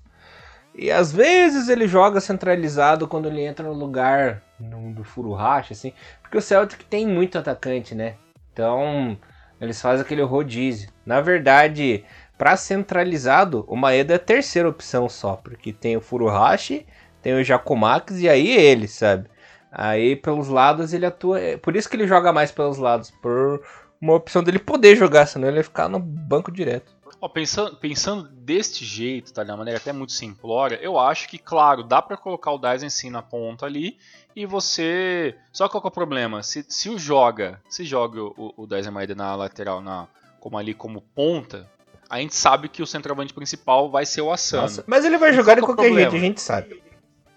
E às vezes ele joga centralizado quando ele entra no lugar no, do furo racha, assim. Porque o Celtic tem muito atacante, né? Então, eles fazem aquele rodízio. Na verdade, para centralizado, o Maeda é a terceira opção só, porque tem o Furuhashi, tem o Jakumax e aí ele, sabe? Aí pelos lados ele atua. É por isso que ele joga mais pelos lados, por uma opção dele poder jogar, senão ele ia ficar no banco direto. Oh, pensando, pensando deste jeito, tá, de uma maneira até muito simplória, eu acho que, claro, dá para colocar o Daisen sim na ponta ali e você. Só qual que é o problema? Se, se o joga, se joga o, o Daisen Maeda na lateral, na, como ali como ponta, a gente sabe que o centroavante principal vai ser o Asano. Nossa, mas ele vai jogar de é qualquer jeito, a gente sabe.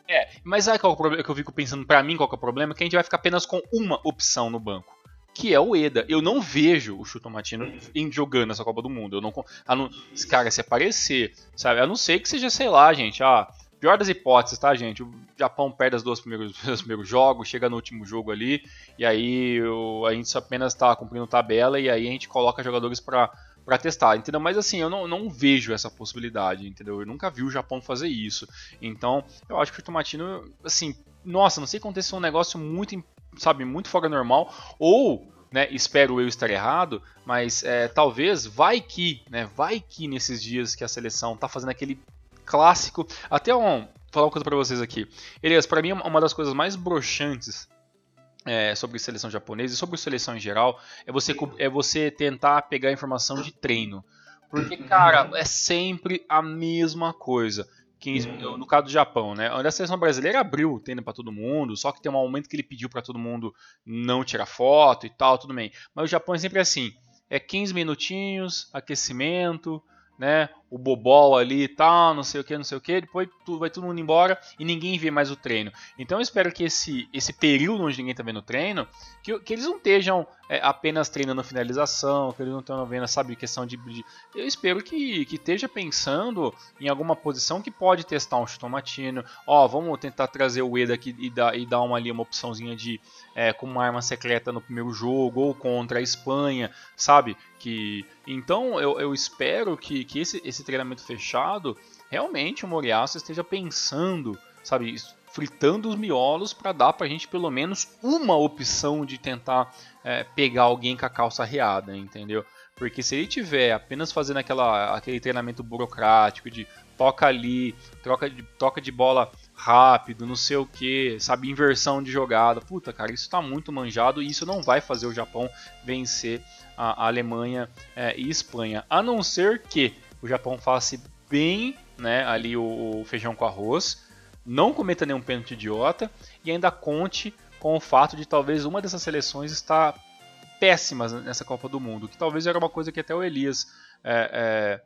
É, mas aí qual é o problema que eu fico pensando para mim, qual é o problema? Que a gente vai ficar apenas com uma opção no banco. Que é o Eda. Eu não vejo o Chutomatino jogando essa Copa do Mundo. Eu não, a não, cara, se aparecer, sabe? A não ser que seja, sei lá, gente, ah, pior das hipóteses, tá, gente? O Japão perde as duas primeiros, os primeiros jogos, chega no último jogo ali, e aí o, a gente apenas tá cumprindo tabela, e aí a gente coloca jogadores para para testar, entendeu? Mas assim, eu não, não vejo essa possibilidade, entendeu? Eu nunca vi o Japão fazer isso. Então, eu acho que o Tomatino, assim, nossa, não sei acontecer um negócio muito, sabe, muito fora normal, ou né, espero eu estar errado, mas é, talvez vai que, né, vai que nesses dias que a seleção tá fazendo aquele clássico, até um, falar uma coisa para vocês aqui. Elias, para mim uma das coisas mais broxantes é, sobre seleção japonesa e sobre seleção em geral é você, é você tentar pegar informação de treino. Porque, cara, é sempre a mesma coisa. 15, no caso do Japão, né? Onde a seleção brasileira abriu o treino para todo mundo, só que tem um momento que ele pediu para todo mundo não tirar foto e tal, tudo bem. Mas o Japão é sempre assim: é 15 minutinhos, aquecimento, né? O bobol ali e tal, não sei o que, não sei o que, depois tu, vai todo mundo embora e ninguém vê mais o treino. Então eu espero que esse, esse período onde ninguém tá vendo o treino, que, que eles não estejam é, apenas treinando finalização, que eles não estão vendo, sabe, questão de, de. eu espero que, que esteja pensando em alguma posição que pode testar um chutomatino. Ó, vamos tentar trazer o Eda aqui e dar, e dar uma ali uma opçãozinha de é, como uma arma secreta no primeiro jogo ou contra a Espanha, sabe? Que então eu, eu espero que, que esse, esse treinamento fechado realmente o Moriaço esteja pensando, sabe, fritando os miolos para dar para a gente pelo menos uma opção de tentar é, pegar alguém com a calça riada, entendeu? Porque se ele tiver apenas fazendo aquela, aquele treinamento burocrático de toca ali, troca de, toca de bola rápido, não sei o que, sabe, inversão de jogada. Puta, cara, isso está muito manjado e isso não vai fazer o Japão vencer a, a Alemanha é, e Espanha. A não ser que o Japão faça bem né, ali o, o feijão com arroz, não cometa nenhum pênalti idiota e ainda conte com o fato de talvez uma dessas seleções estar péssimas nessa Copa do Mundo, que talvez era uma coisa que até o Elias é,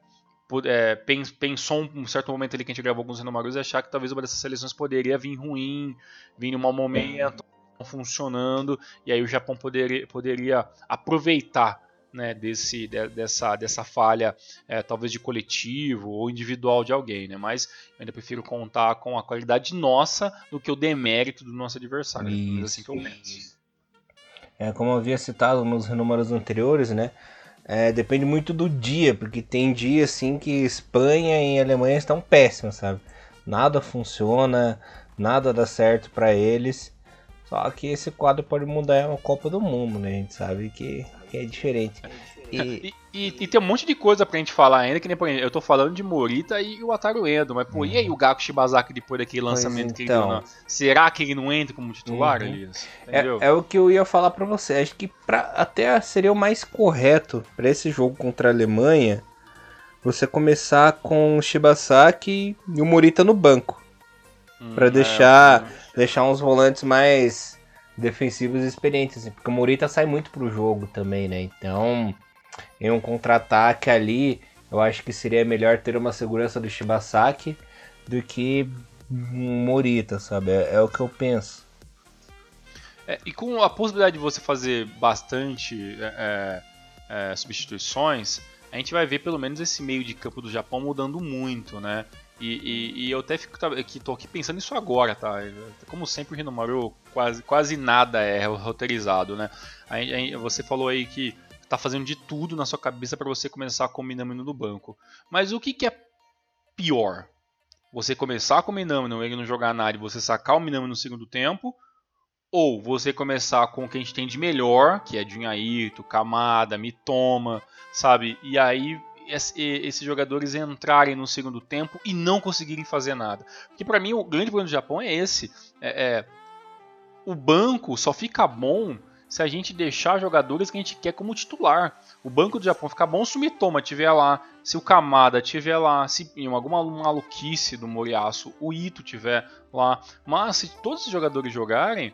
é, é, pensou um certo momento ali que a gente gravou alguns renomaros e achar que talvez uma dessas seleções poderia vir ruim, vir em um mau momento. funcionando e aí o Japão poderia, poderia aproveitar né, desse, de, dessa, dessa falha, é, talvez de coletivo ou individual de alguém, né? Mas eu ainda prefiro contar com a qualidade nossa do que o demérito do nosso adversário. Isso, assim que eu penso. É, como eu havia citado nos números anteriores, né? É, depende muito do dia, porque tem dias assim que Espanha e Alemanha estão péssimas, sabe? Nada funciona, nada dá certo para eles. Só que esse quadro pode mudar uma Copa do Mundo, né? A gente sabe que é diferente. E... E, e, e, tem um monte de coisa pra gente falar ainda, que nem por exemplo, eu tô falando de Morita e o Ataru Endo, mas pô, uhum. e aí o Gaku Shibazaki depois daquele lançamento então. que ele? Então. Será que ele não entra como titular, uhum. Elias? É, é, o que eu ia falar pra você. Acho que pra, até seria o mais correto para esse jogo contra a Alemanha você começar com o Shibasaki e o Morita no banco. Hum, para deixar, é, deixar uns volantes mais defensivos experientes, assim, porque o Morita sai muito pro jogo também, né? Então, em um contra-ataque ali, eu acho que seria melhor ter uma segurança do Shibasaki do que um Morita, sabe? É, é o que eu penso. É, e com a possibilidade de você fazer bastante é, é, é substituições, a gente vai ver pelo menos esse meio de campo do Japão mudando muito, né? E, e, e, eu até fico aqui, tô aqui pensando nisso agora, tá? Como sempre o Rinomaru quase, quase nada é roteirizado, né? Você falou aí que tá fazendo de tudo na sua cabeça para você começar com o Minamino no banco. Mas o que, que é pior? Você começar com o Minamino, ele não jogar nada e você sacar o Minamino no segundo tempo? Ou você começar com o que a gente tem de melhor, que é Junhaito, Kamada, Mitoma, sabe? E aí esses jogadores entrarem no segundo tempo e não conseguirem fazer nada. Porque para mim o grande problema do Japão é esse. É, é, o banco só fica bom se a gente deixar jogadores que a gente quer como titular. O banco do Japão fica bom se o Mitoma estiver lá, se o Kamada estiver lá, se em alguma maluquice do Moriaço o Ito estiver lá. Mas se todos os jogadores jogarem,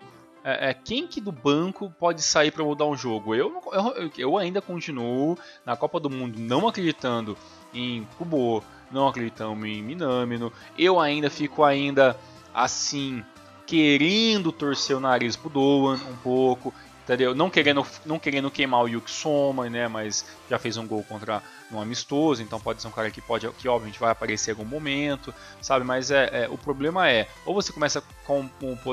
é, é, quem que do banco pode sair para mudar um jogo? Eu, eu, eu, ainda continuo na Copa do Mundo não acreditando em Kubo, não acreditando em Minamino. Eu ainda fico ainda assim querendo torcer o nariz pro Doan um pouco entendeu? Não querendo, não querendo queimar o Yuki Soma, né? Mas já fez um gol contra um amistoso, então pode ser um cara que pode, que obviamente vai aparecer em algum momento, sabe? Mas é, é o problema é, ou você começa com,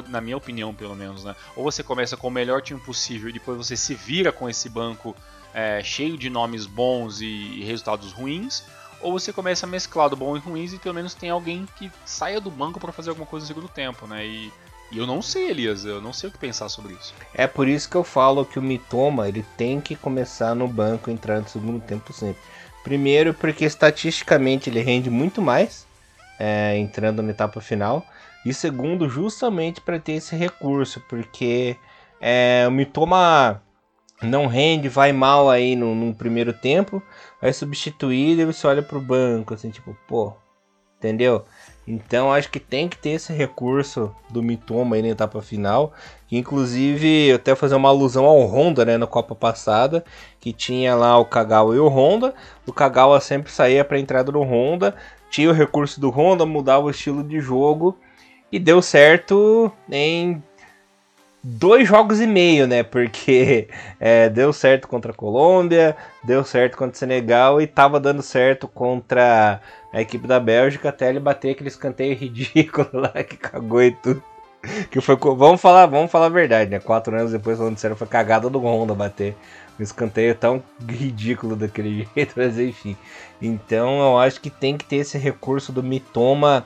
na minha opinião pelo menos, né? Ou você começa com o melhor time possível e depois você se vira com esse banco é, cheio de nomes bons e, e resultados ruins, ou você começa a mesclar do bom e ruins e pelo menos tem alguém que saia do banco para fazer alguma coisa no segundo tempo, né? E e eu não sei, Elias, eu não sei o que pensar sobre isso. É por isso que eu falo que o Mitoma ele tem que começar no banco entrar no segundo tempo sempre. Primeiro, porque estatisticamente ele rende muito mais é, entrando na etapa final. E segundo, justamente para ter esse recurso, porque é, o Mitoma não rende, vai mal aí no, no primeiro tempo, vai substituir e você olha pro banco, assim, tipo, pô, entendeu? Então acho que tem que ter esse recurso do Mitoma aí na etapa final. Inclusive eu até fazer uma alusão ao Honda, né, na Copa passada, que tinha lá o Kagawa e o Honda. O Kagawa sempre saía para entrada do Honda, tinha o recurso do Honda, mudava o estilo de jogo e deu certo em dois jogos e meio, né? Porque é, deu certo contra a Colômbia, deu certo contra o Senegal e tava dando certo contra a equipe da Bélgica até ele bater aquele escanteio ridículo lá que cagou e tudo. Que foi, vamos falar, vamos falar a verdade, né? Quatro anos depois, falando sério, foi cagada do Honda bater um escanteio tão ridículo daquele jeito, mas enfim. Então eu acho que tem que ter esse recurso do Mitoma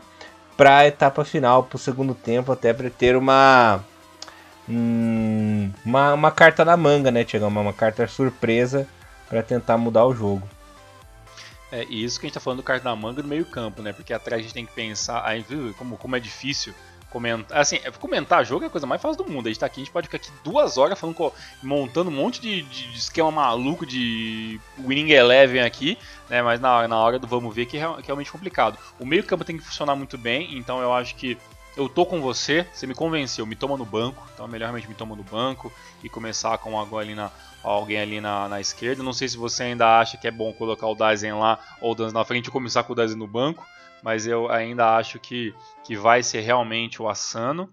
para etapa final, para o segundo tempo, até para ter uma um, uma, uma carta na manga, né, Tiagão? Uma, uma carta surpresa para tentar mudar o jogo. É isso que a gente tá falando do carta na manga do meio campo, né? Porque atrás a gente tem que pensar, aí, como, como é difícil comentar. Assim, é, comentar jogo é a coisa mais fácil do mundo. A gente tá aqui, a gente pode ficar aqui duas horas falando, montando um monte de, de, de esquema maluco de Winning Eleven aqui, né? Mas na, na hora do vamos ver que é, que é realmente complicado. O meio campo tem que funcionar muito bem, então eu acho que eu tô com você, você me convenceu, me toma no banco, então é melhor me toma no banco e começar com ali na, alguém ali na, na, esquerda. Não sei se você ainda acha que é bom colocar o Dazen lá ou o Danz na frente e começar com o Dazen no banco, mas eu ainda acho que, que vai ser realmente o Asano.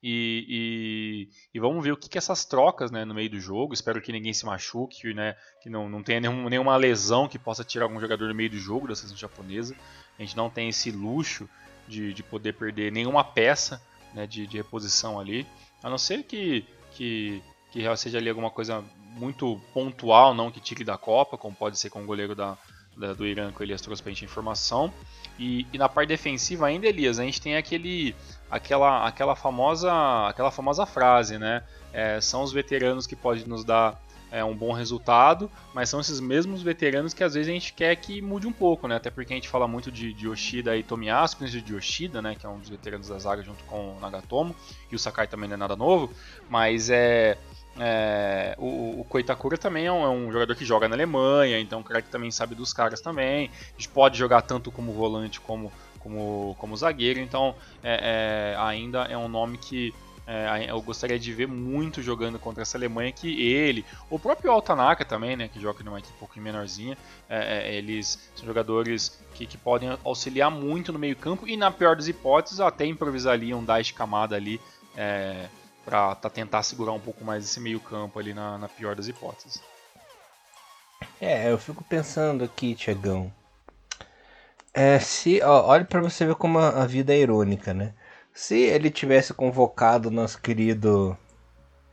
E, e, e, vamos ver o que, que essas trocas né, no meio do jogo. Espero que ninguém se machuque, né, que não, não tenha nenhum, nenhuma lesão que possa tirar algum jogador no meio do jogo da seleção japonesa. A gente não tem esse luxo de, de poder perder nenhuma peça né, de, de reposição ali. A não ser que, que, que seja ali alguma coisa muito pontual, não que tire da Copa, como pode ser com o goleiro da, da do Irã que o Elias trouxe pra gente informação. E, e, na parte defensiva ainda, Elias, a gente tem aquele, aquela, aquela, famosa, aquela famosa frase, né? É, são os veteranos que podem nos dar é, um bom resultado, mas são esses mesmos veteranos que às vezes a gente quer que mude um pouco, né? Até porque a gente fala muito de, de Yoshida e Tomiyasu, principalmente de Yoshida, né? Que é um dos veteranos da zaga junto com o Nagatomo, e o Sakai também não é nada novo, mas é é, o, o Koitakura também é um, é um, jogador que joga na Alemanha, então cara que também sabe dos caras também. A gente pode jogar tanto como volante como, como, como zagueiro, então é, é ainda é um nome que é, eu gostaria de ver muito jogando contra essa Alemanha que ele, o próprio Altanaka também, né, que joga numa equipe um pouquinho menorzinha, é, eles são jogadores que, que, podem auxiliar muito no meio campo e na pior das hipóteses até improvisar ali um Daesh Kamada ali para tá, tentar segurar um pouco mais esse meio campo ali na, na pior das hipóteses. É, eu fico pensando aqui, Tiagão. É, se, ó, olha para você ver como a, a, vida é irônica, né? Se ele tivesse convocado nosso querido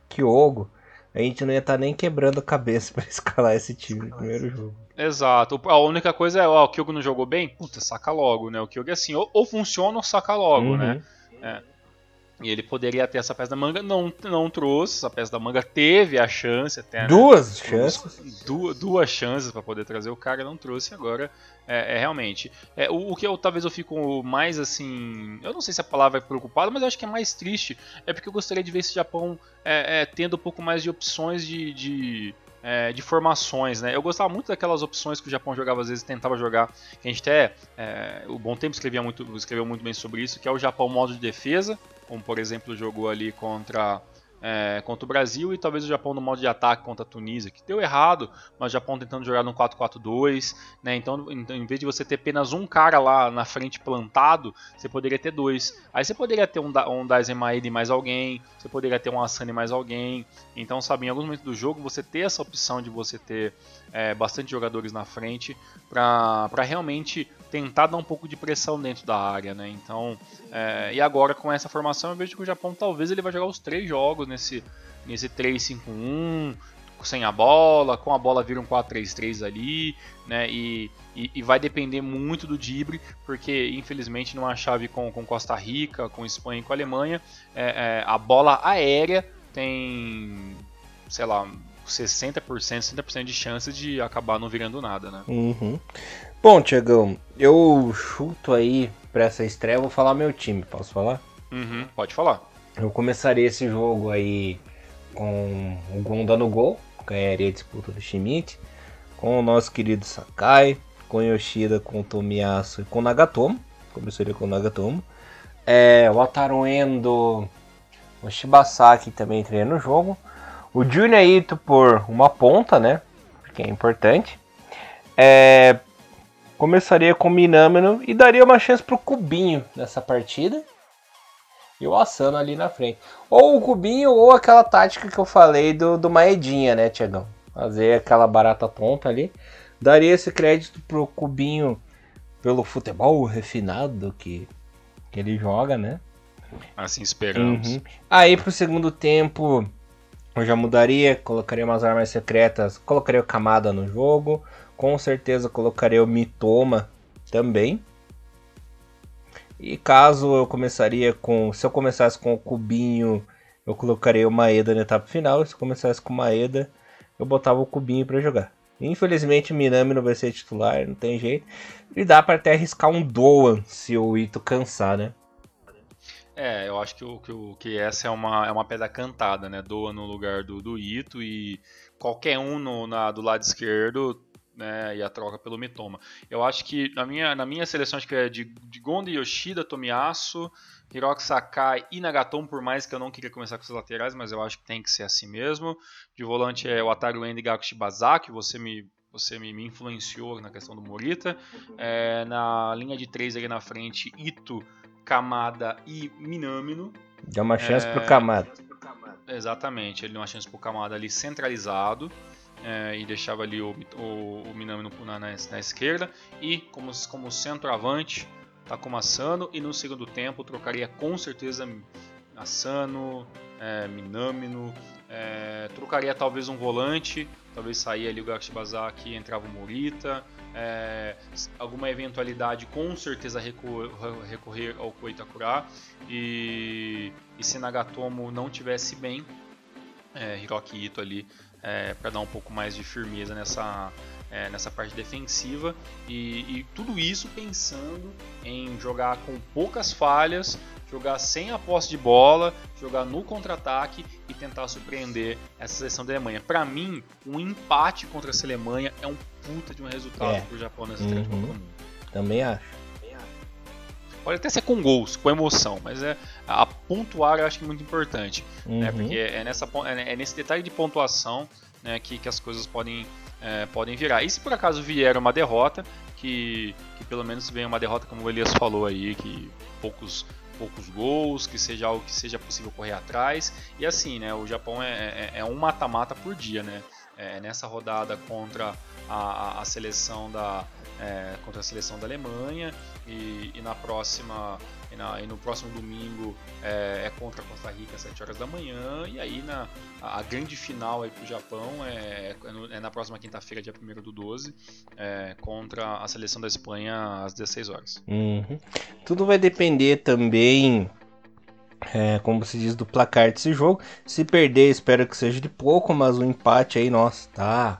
Kyogo, a gente não ia estar tá nem quebrando a cabeça para escalar esse time no primeiro jogo. Exato. A única coisa é, ó, o Kyogo não jogou bem? Puta, saca logo, né? O Kyogo é assim, ou, ou funciona ou saca logo, né? uhum. né? É. E ele poderia ter essa peça da manga, não, não trouxe. Essa peça da manga teve a chance até. Né? Duas chances? Duas, duas chances para poder trazer o cara, não trouxe. Agora, é, é realmente. É, o, o, que eu talvez eu fico mais assim. Eu não sei se a palavra é preocupado, mas eu acho que é mais triste. É porque eu gostaria de ver esse Japão é, é tendo um pouco mais de opções de, de é, de formações, né? Eu gostava muito daquelas opções que o Japão jogava, às vezes tentava jogar, que a gente até, é, o Bom Tempo escrevia muito, escreveu muito bem sobre isso, que é o Japão modo de defesa, como por exemplo jogou ali contra é, contra o Brasil e talvez o Japão no modo de ataque contra a Tunísia, que deu errado, mas o Japão tentando jogar no 4-4-2, né? Então, em vez de você ter apenas um cara lá na frente plantado, você poderia ter dois. Aí você poderia ter um, um Daizemaide mais alguém, você poderia ter um Asani mais alguém. Então, sabe, em alguns momentos do jogo, você ter essa opção de você ter é, bastante jogadores na frente para realmente tentar dar um pouco de pressão dentro da área, né? Então, é, e agora com essa formação eu vejo que o Japão talvez ele vai jogar os três jogos nesse nesse 3-5-1, sem a bola, com a bola vira um 4-3-3 ali, né? E, e, e, vai depender muito do Dibre, porque infelizmente numa chave com, com Costa Rica, com Espanha e com Alemanha, é, é, a bola aérea tem, sei lá, 60%, 60% de chances de acabar não virando nada, né? Uhum. Bom, Tiagão, eu chuto aí pra essa estreia, vou falar meu time, posso falar? Uhum, pode falar. Eu começaria esse jogo aí com o Gonda no gol, ganharia a disputa do Schmidt, com o nosso querido Sakai, com Yoshida, com Tomiyasu e com Nagatomo, começaria com o Nagatomo. É, o Ataru Endo, o Shibasaki também treina no jogo. O Junior Ito por uma ponta, né? Porque é importante. É, começaria com o Minamino e daria uma chance pro Cubinho nessa partida. E o Asano ali na frente. Ou o Cubinho ou aquela tática que eu falei do, do Maedinha, né, Tiagão? Fazer aquela barata tonta ali. Daria esse crédito pro Cubinho pelo futebol refinado que, que ele joga, né? Assim esperamos. Uhum. Aí pro segundo tempo eu já mudaria, colocaria umas armas secretas, colocaria o Kamada no jogo, com certeza colocaria o Mitoma também. E caso eu começaria com, se eu começasse com o Cubinho, eu colocaria o Maeda na etapa final, se eu começasse com o Maeda, eu botava o Cubinho para jogar. Infelizmente Minami não vai ser titular, não tem jeito. E dá para até arriscar um Doan se o Ito cansar, né? É, eu acho que, o, que, o, que essa é uma, é uma pedra cantada, né? Doa no lugar do, do Ito e qualquer um no, na, do lado esquerdo né, e a troca pelo Mitoma. Eu acho que na minha, na minha seleção acho que é de, de Gonda, Yoshida, Tomiyasu, Hiroki Sakai e Nagatomo, por mais que eu não queria começar com os laterais, mas eu acho que tem que ser assim mesmo. De volante é o Ataru Endo e Gaku Shibazaki, você me você me, me, influenciou na questão do Morita. É, na linha de três ali na frente, Ito, Kamada e Minamino. Dá uma chance é... pro Kamada. Exatamente, ele deu uma chance pro Kamada ali centralizado. É, e deixava ali o, o, o Minami na, na, na, esquerda. E como, como centroavante, Takuma Asano. E no segundo tempo trocaria com certeza Asano, é, Minamino. É, trocaria talvez um volante, talvez sair ali o Gashibazaki e entrava o Morita. É, alguma eventualidade, com certeza recorrer, recorrer ao Koitakura. E, e se Nagatomo não tivesse bem, é, Hiroki Ito ali é, para dar um pouco mais de firmeza nessa, é, nessa parte defensiva e, e, tudo isso pensando em jogar com poucas falhas, jogar sem a posse de bola, jogar no contra-ataque e tentar surpreender essa seleção da Alemanha. Para mim, um empate contra essa Alemanha é um puta de um resultado é. para o Japão nessa uhum. Copa do Mundo. Também acho. Pode até ser com gols, com emoção, mas é a pontuar eu acho que é muito importante, né? uhum. né? Porque é, nessa, é, é nesse detalhe de pontuação né, que, que as coisas podem, é, podem virar. E se por acaso vier uma derrota, que, que pelo menos venha uma derrota como o Elias falou aí, que poucos poucos gols, que seja algo que seja possível correr atrás. E assim, né, o Japão é, é, é um mata-mata por dia, né? É, nessa rodada contra a, a, seleção da é, contra a seleção da Alemanha e, e na próxima e, na, e, no próximo domingo é, é, contra a Costa Rica às 7 horas da manhã e aí na a, a grande final aí pro Japão é, é, é na próxima quinta-feira dia 1 do 12 é, contra a seleção da Espanha às 16 horas uhum. tudo vai depender também é, como se diz, do placar desse jogo. Se perder, espero que seja de pouco, mas o empate aí, nossa, tá.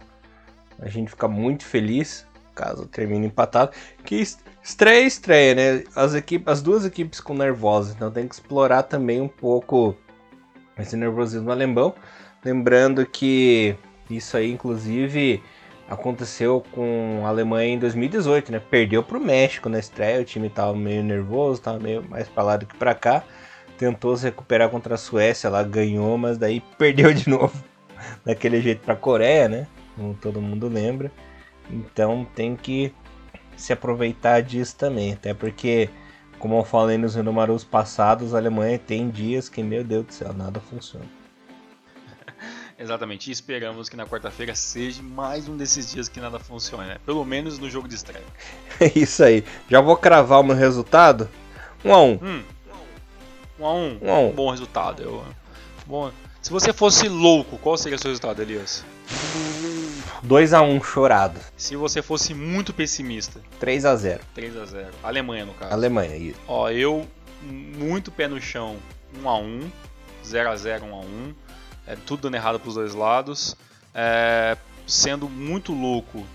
A gente fica muito feliz caso termine empatado. Que estreia estreia, né? As, equipes, as duas equipes com nervosas, então tem que explorar também um pouco esse nervosismo alemão. Lembrando que isso aí, inclusive, aconteceu com a Alemanha em 2018, né? Perdeu para o México na estreia, o time estava meio nervoso, estava meio mais para lá do que para cá. Tentou se recuperar contra a Suécia, lá ganhou, mas daí perdeu de novo daquele jeito para a Coreia, né? Como todo mundo lembra. Então tem que se aproveitar disso também, até porque, como eu falei nos números passados, a Alemanha tem dias que, meu Deus do céu, nada funciona. Exatamente, e esperamos que na quarta-feira seja mais um desses dias que nada funcione, né? Pelo menos no jogo de estreia. É isso aí. Já vou cravar o meu resultado? 1 um a 1 um. Hum. 1 um a 1 um. um, a um. bom resultado. Eu... Bom, se você fosse louco, qual seria o seu resultado, Elias? 2x1 chorado. Se você fosse muito pessimista. 3x0. 3x0. Alemanha, no caso. Alemanha, isso. Ó, eu, muito pé no chão, 1x1. 0x0, 1x1. É, tudo dando errado pros dois lados. É, sendo muito louco,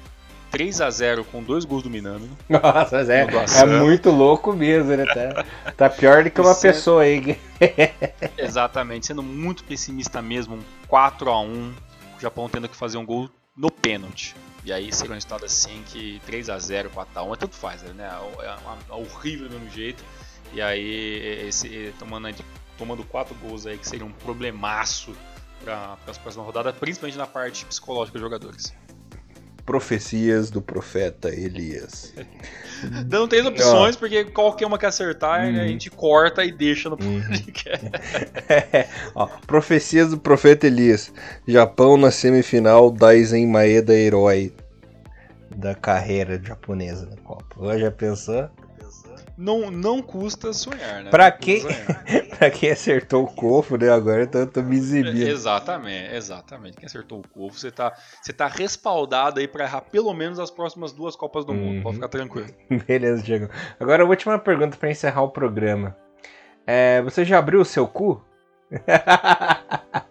3 a 0 com dois gols do Minami. Nossa, é, é muito louco mesmo, né? Tá, tá pior do que uma sendo, pessoa aí. exatamente, sendo muito pessimista mesmo, um 4 a 1 o Japão tendo que fazer um gol no pênalti. E aí seria um resultado assim que 3 a 0 4 a 1 é tanto faz, né? É, é, é horrível do mesmo jeito. E aí esse, tomando, tomando quatro gols aí que seria um problemaço para as próximas rodadas, principalmente na parte psicológica dos jogadores. Profecias do profeta Elias. Dando três opções, porque qualquer uma que acertar, hum. a gente corta e deixa no uhum. podcast. é, ó, profecias do profeta Elias. Japão na semifinal, Daisen Maeda herói da carreira japonesa na Copa. Já pensou? Não, não custa sonhar, né? Pra quem, pra quem acertou o cofo, né? Agora eu tô, me exibindo. Exatamente, exatamente. Quem acertou o cofo, você tá, você tá respaldado aí pra errar pelo menos as próximas duas Copas do uhum. Mundo. Pode ficar tranquilo. Beleza, Diego. Agora a última pergunta pra encerrar o programa. É, você já abriu o seu cu?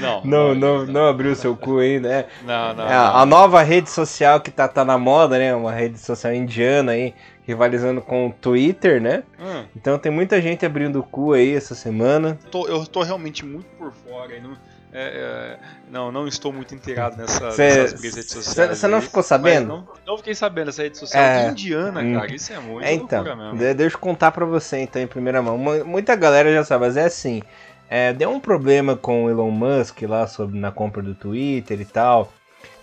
Não, não, não, não abriu seu cu ainda, né? Não, não, é, a, a nova rede social que tá, tá na moda, né? Uma rede social indiana aí, rivalizando com o Twitter, né? Hum. Então tem muita gente abrindo o cu aí essa semana. Tô, eu tô realmente muito por fora aí, não, é, é, não, não estou muito inteirado nessa, cê, nessas redes sociais. Você não ficou sabendo? Não, não, fiquei sabendo dessa rede social é, indiana, hum. cara. Isso é muito é, então, mesmo. Deixa eu contar pra você então em primeira mão. Muita galera já sabe, mas é assim. É, deu um problema com o Elon Musk lá sobre na compra do Twitter e tal,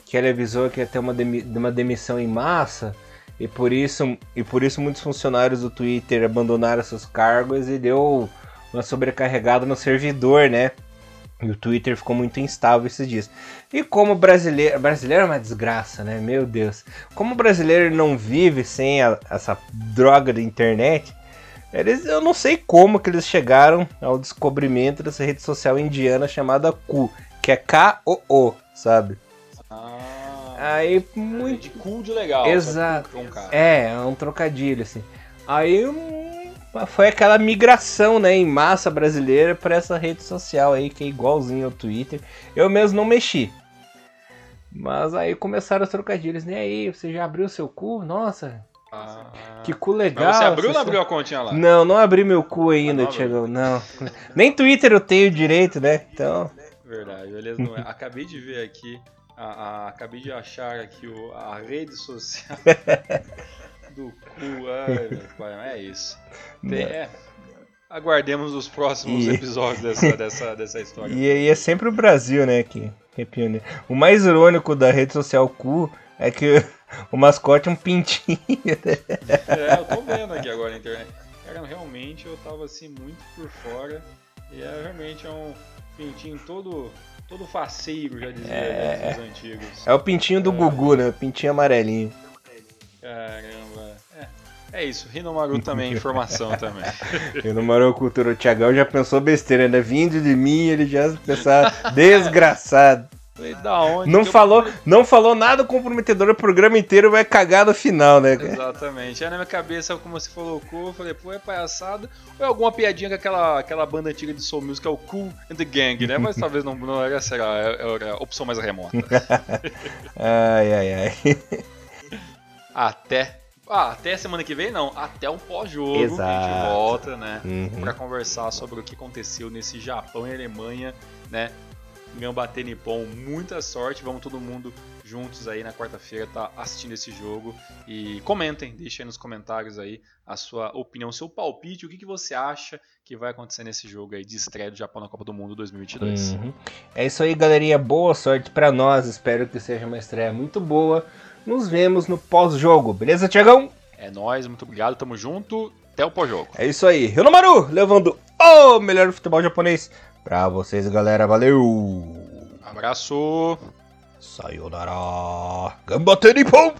que ele avisou que ia ter uma, demi uma demissão em massa. E por isso, e por isso muitos funcionários do Twitter abandonaram seus cargos e deu uma sobrecarregada no servidor, né? E o Twitter ficou muito instável esses dias. E como brasileiro. Brasileiro é uma desgraça, né? Meu Deus. Como brasileiro não vive sem a, essa droga da internet, eles, eu não sei como que eles chegaram ao descobrimento dessa rede social indiana chamada Ku, que é K-O-O, sabe? Ah, Aí muito. de cool de legal. Exato. É, é um trocadilho, assim. Aí hum, foi aquela migração, né, em massa brasileira para essa rede social aí, que é igualzinho ao Twitter. Eu mesmo não mexi. Mas aí começaram os trocadilhos, né? aí, você já abriu seu cu? Nossa, Ah. que cu legal. Mas você abriu ou não abriu a continha lá? Não, não abri meu cu ainda, Ah, não abriu. Tiagão, não. Nem Twitter eu tenho direito, né? Então, Verdade, beleza. Não é. Acabei de ver aqui, a, a- acabei de achar aqui o, a rede social do cu. Ai, meu pai, é isso. Tem- é. Aguardemos os próximos E- episódios dessa, dessa, dessa história. e aí é sempre o Brasil, né, que, que é pioneiro. O mais irônico da rede social cu é que o mascote é um pintinho, né? É, eu tô vendo aqui agora na internet. Cara, realmente eu tava assim muito por fora. E é realmente é um pintinho todo, todo faceiro, já dizia É. os antigos. É o pintinho do Gugu, né? O pintinho amarelinho. Caramba. É, é isso, Rinomaru também, é informação também. No Marou Cultura, o Tiagão já pensou besteira, né? Vindo de mim, ele já pensava desgraçado. Falei, da onde? Não que eu- falou, não falou nada comprometedor, o programa inteiro vai cagar no final, né? Exatamente. Aí na minha cabeça, como você falou, cu, eu falei, pô, é palhaçada. Ou é alguma piadinha com aquela, aquela banda antiga de Soul Music, que é o Cool and the Gang, né? Mas talvez não, não era, será, era a opção mais remota. Ai, ai, ai. Até. Ah, até semana que vem não, até o pós-jogo a gente volta, né? Uhum. Pra conversar sobre o que aconteceu nesse Japão e Alemanha, né? Gambate Nippon, muita sorte, vamos todo mundo juntos aí na quarta-feira tá assistindo esse jogo e comentem, deixem aí nos comentários aí a sua opinião, seu palpite, o que, que você acha que vai acontecer nesse jogo aí de estreia do Japão na Copa do Mundo 2022. Uhum. É isso aí, galerinha. Boa sorte pra nós. Espero que seja uma estreia muito boa. Nos vemos no pós-jogo, beleza, Tiagão? É nóis, muito obrigado, tamo junto, até o pós-jogo. É isso aí. Renomaru levando o melhor futebol japonês pra vocês, galera. Valeu! Abraço! Sayonara! Gambate Nippon!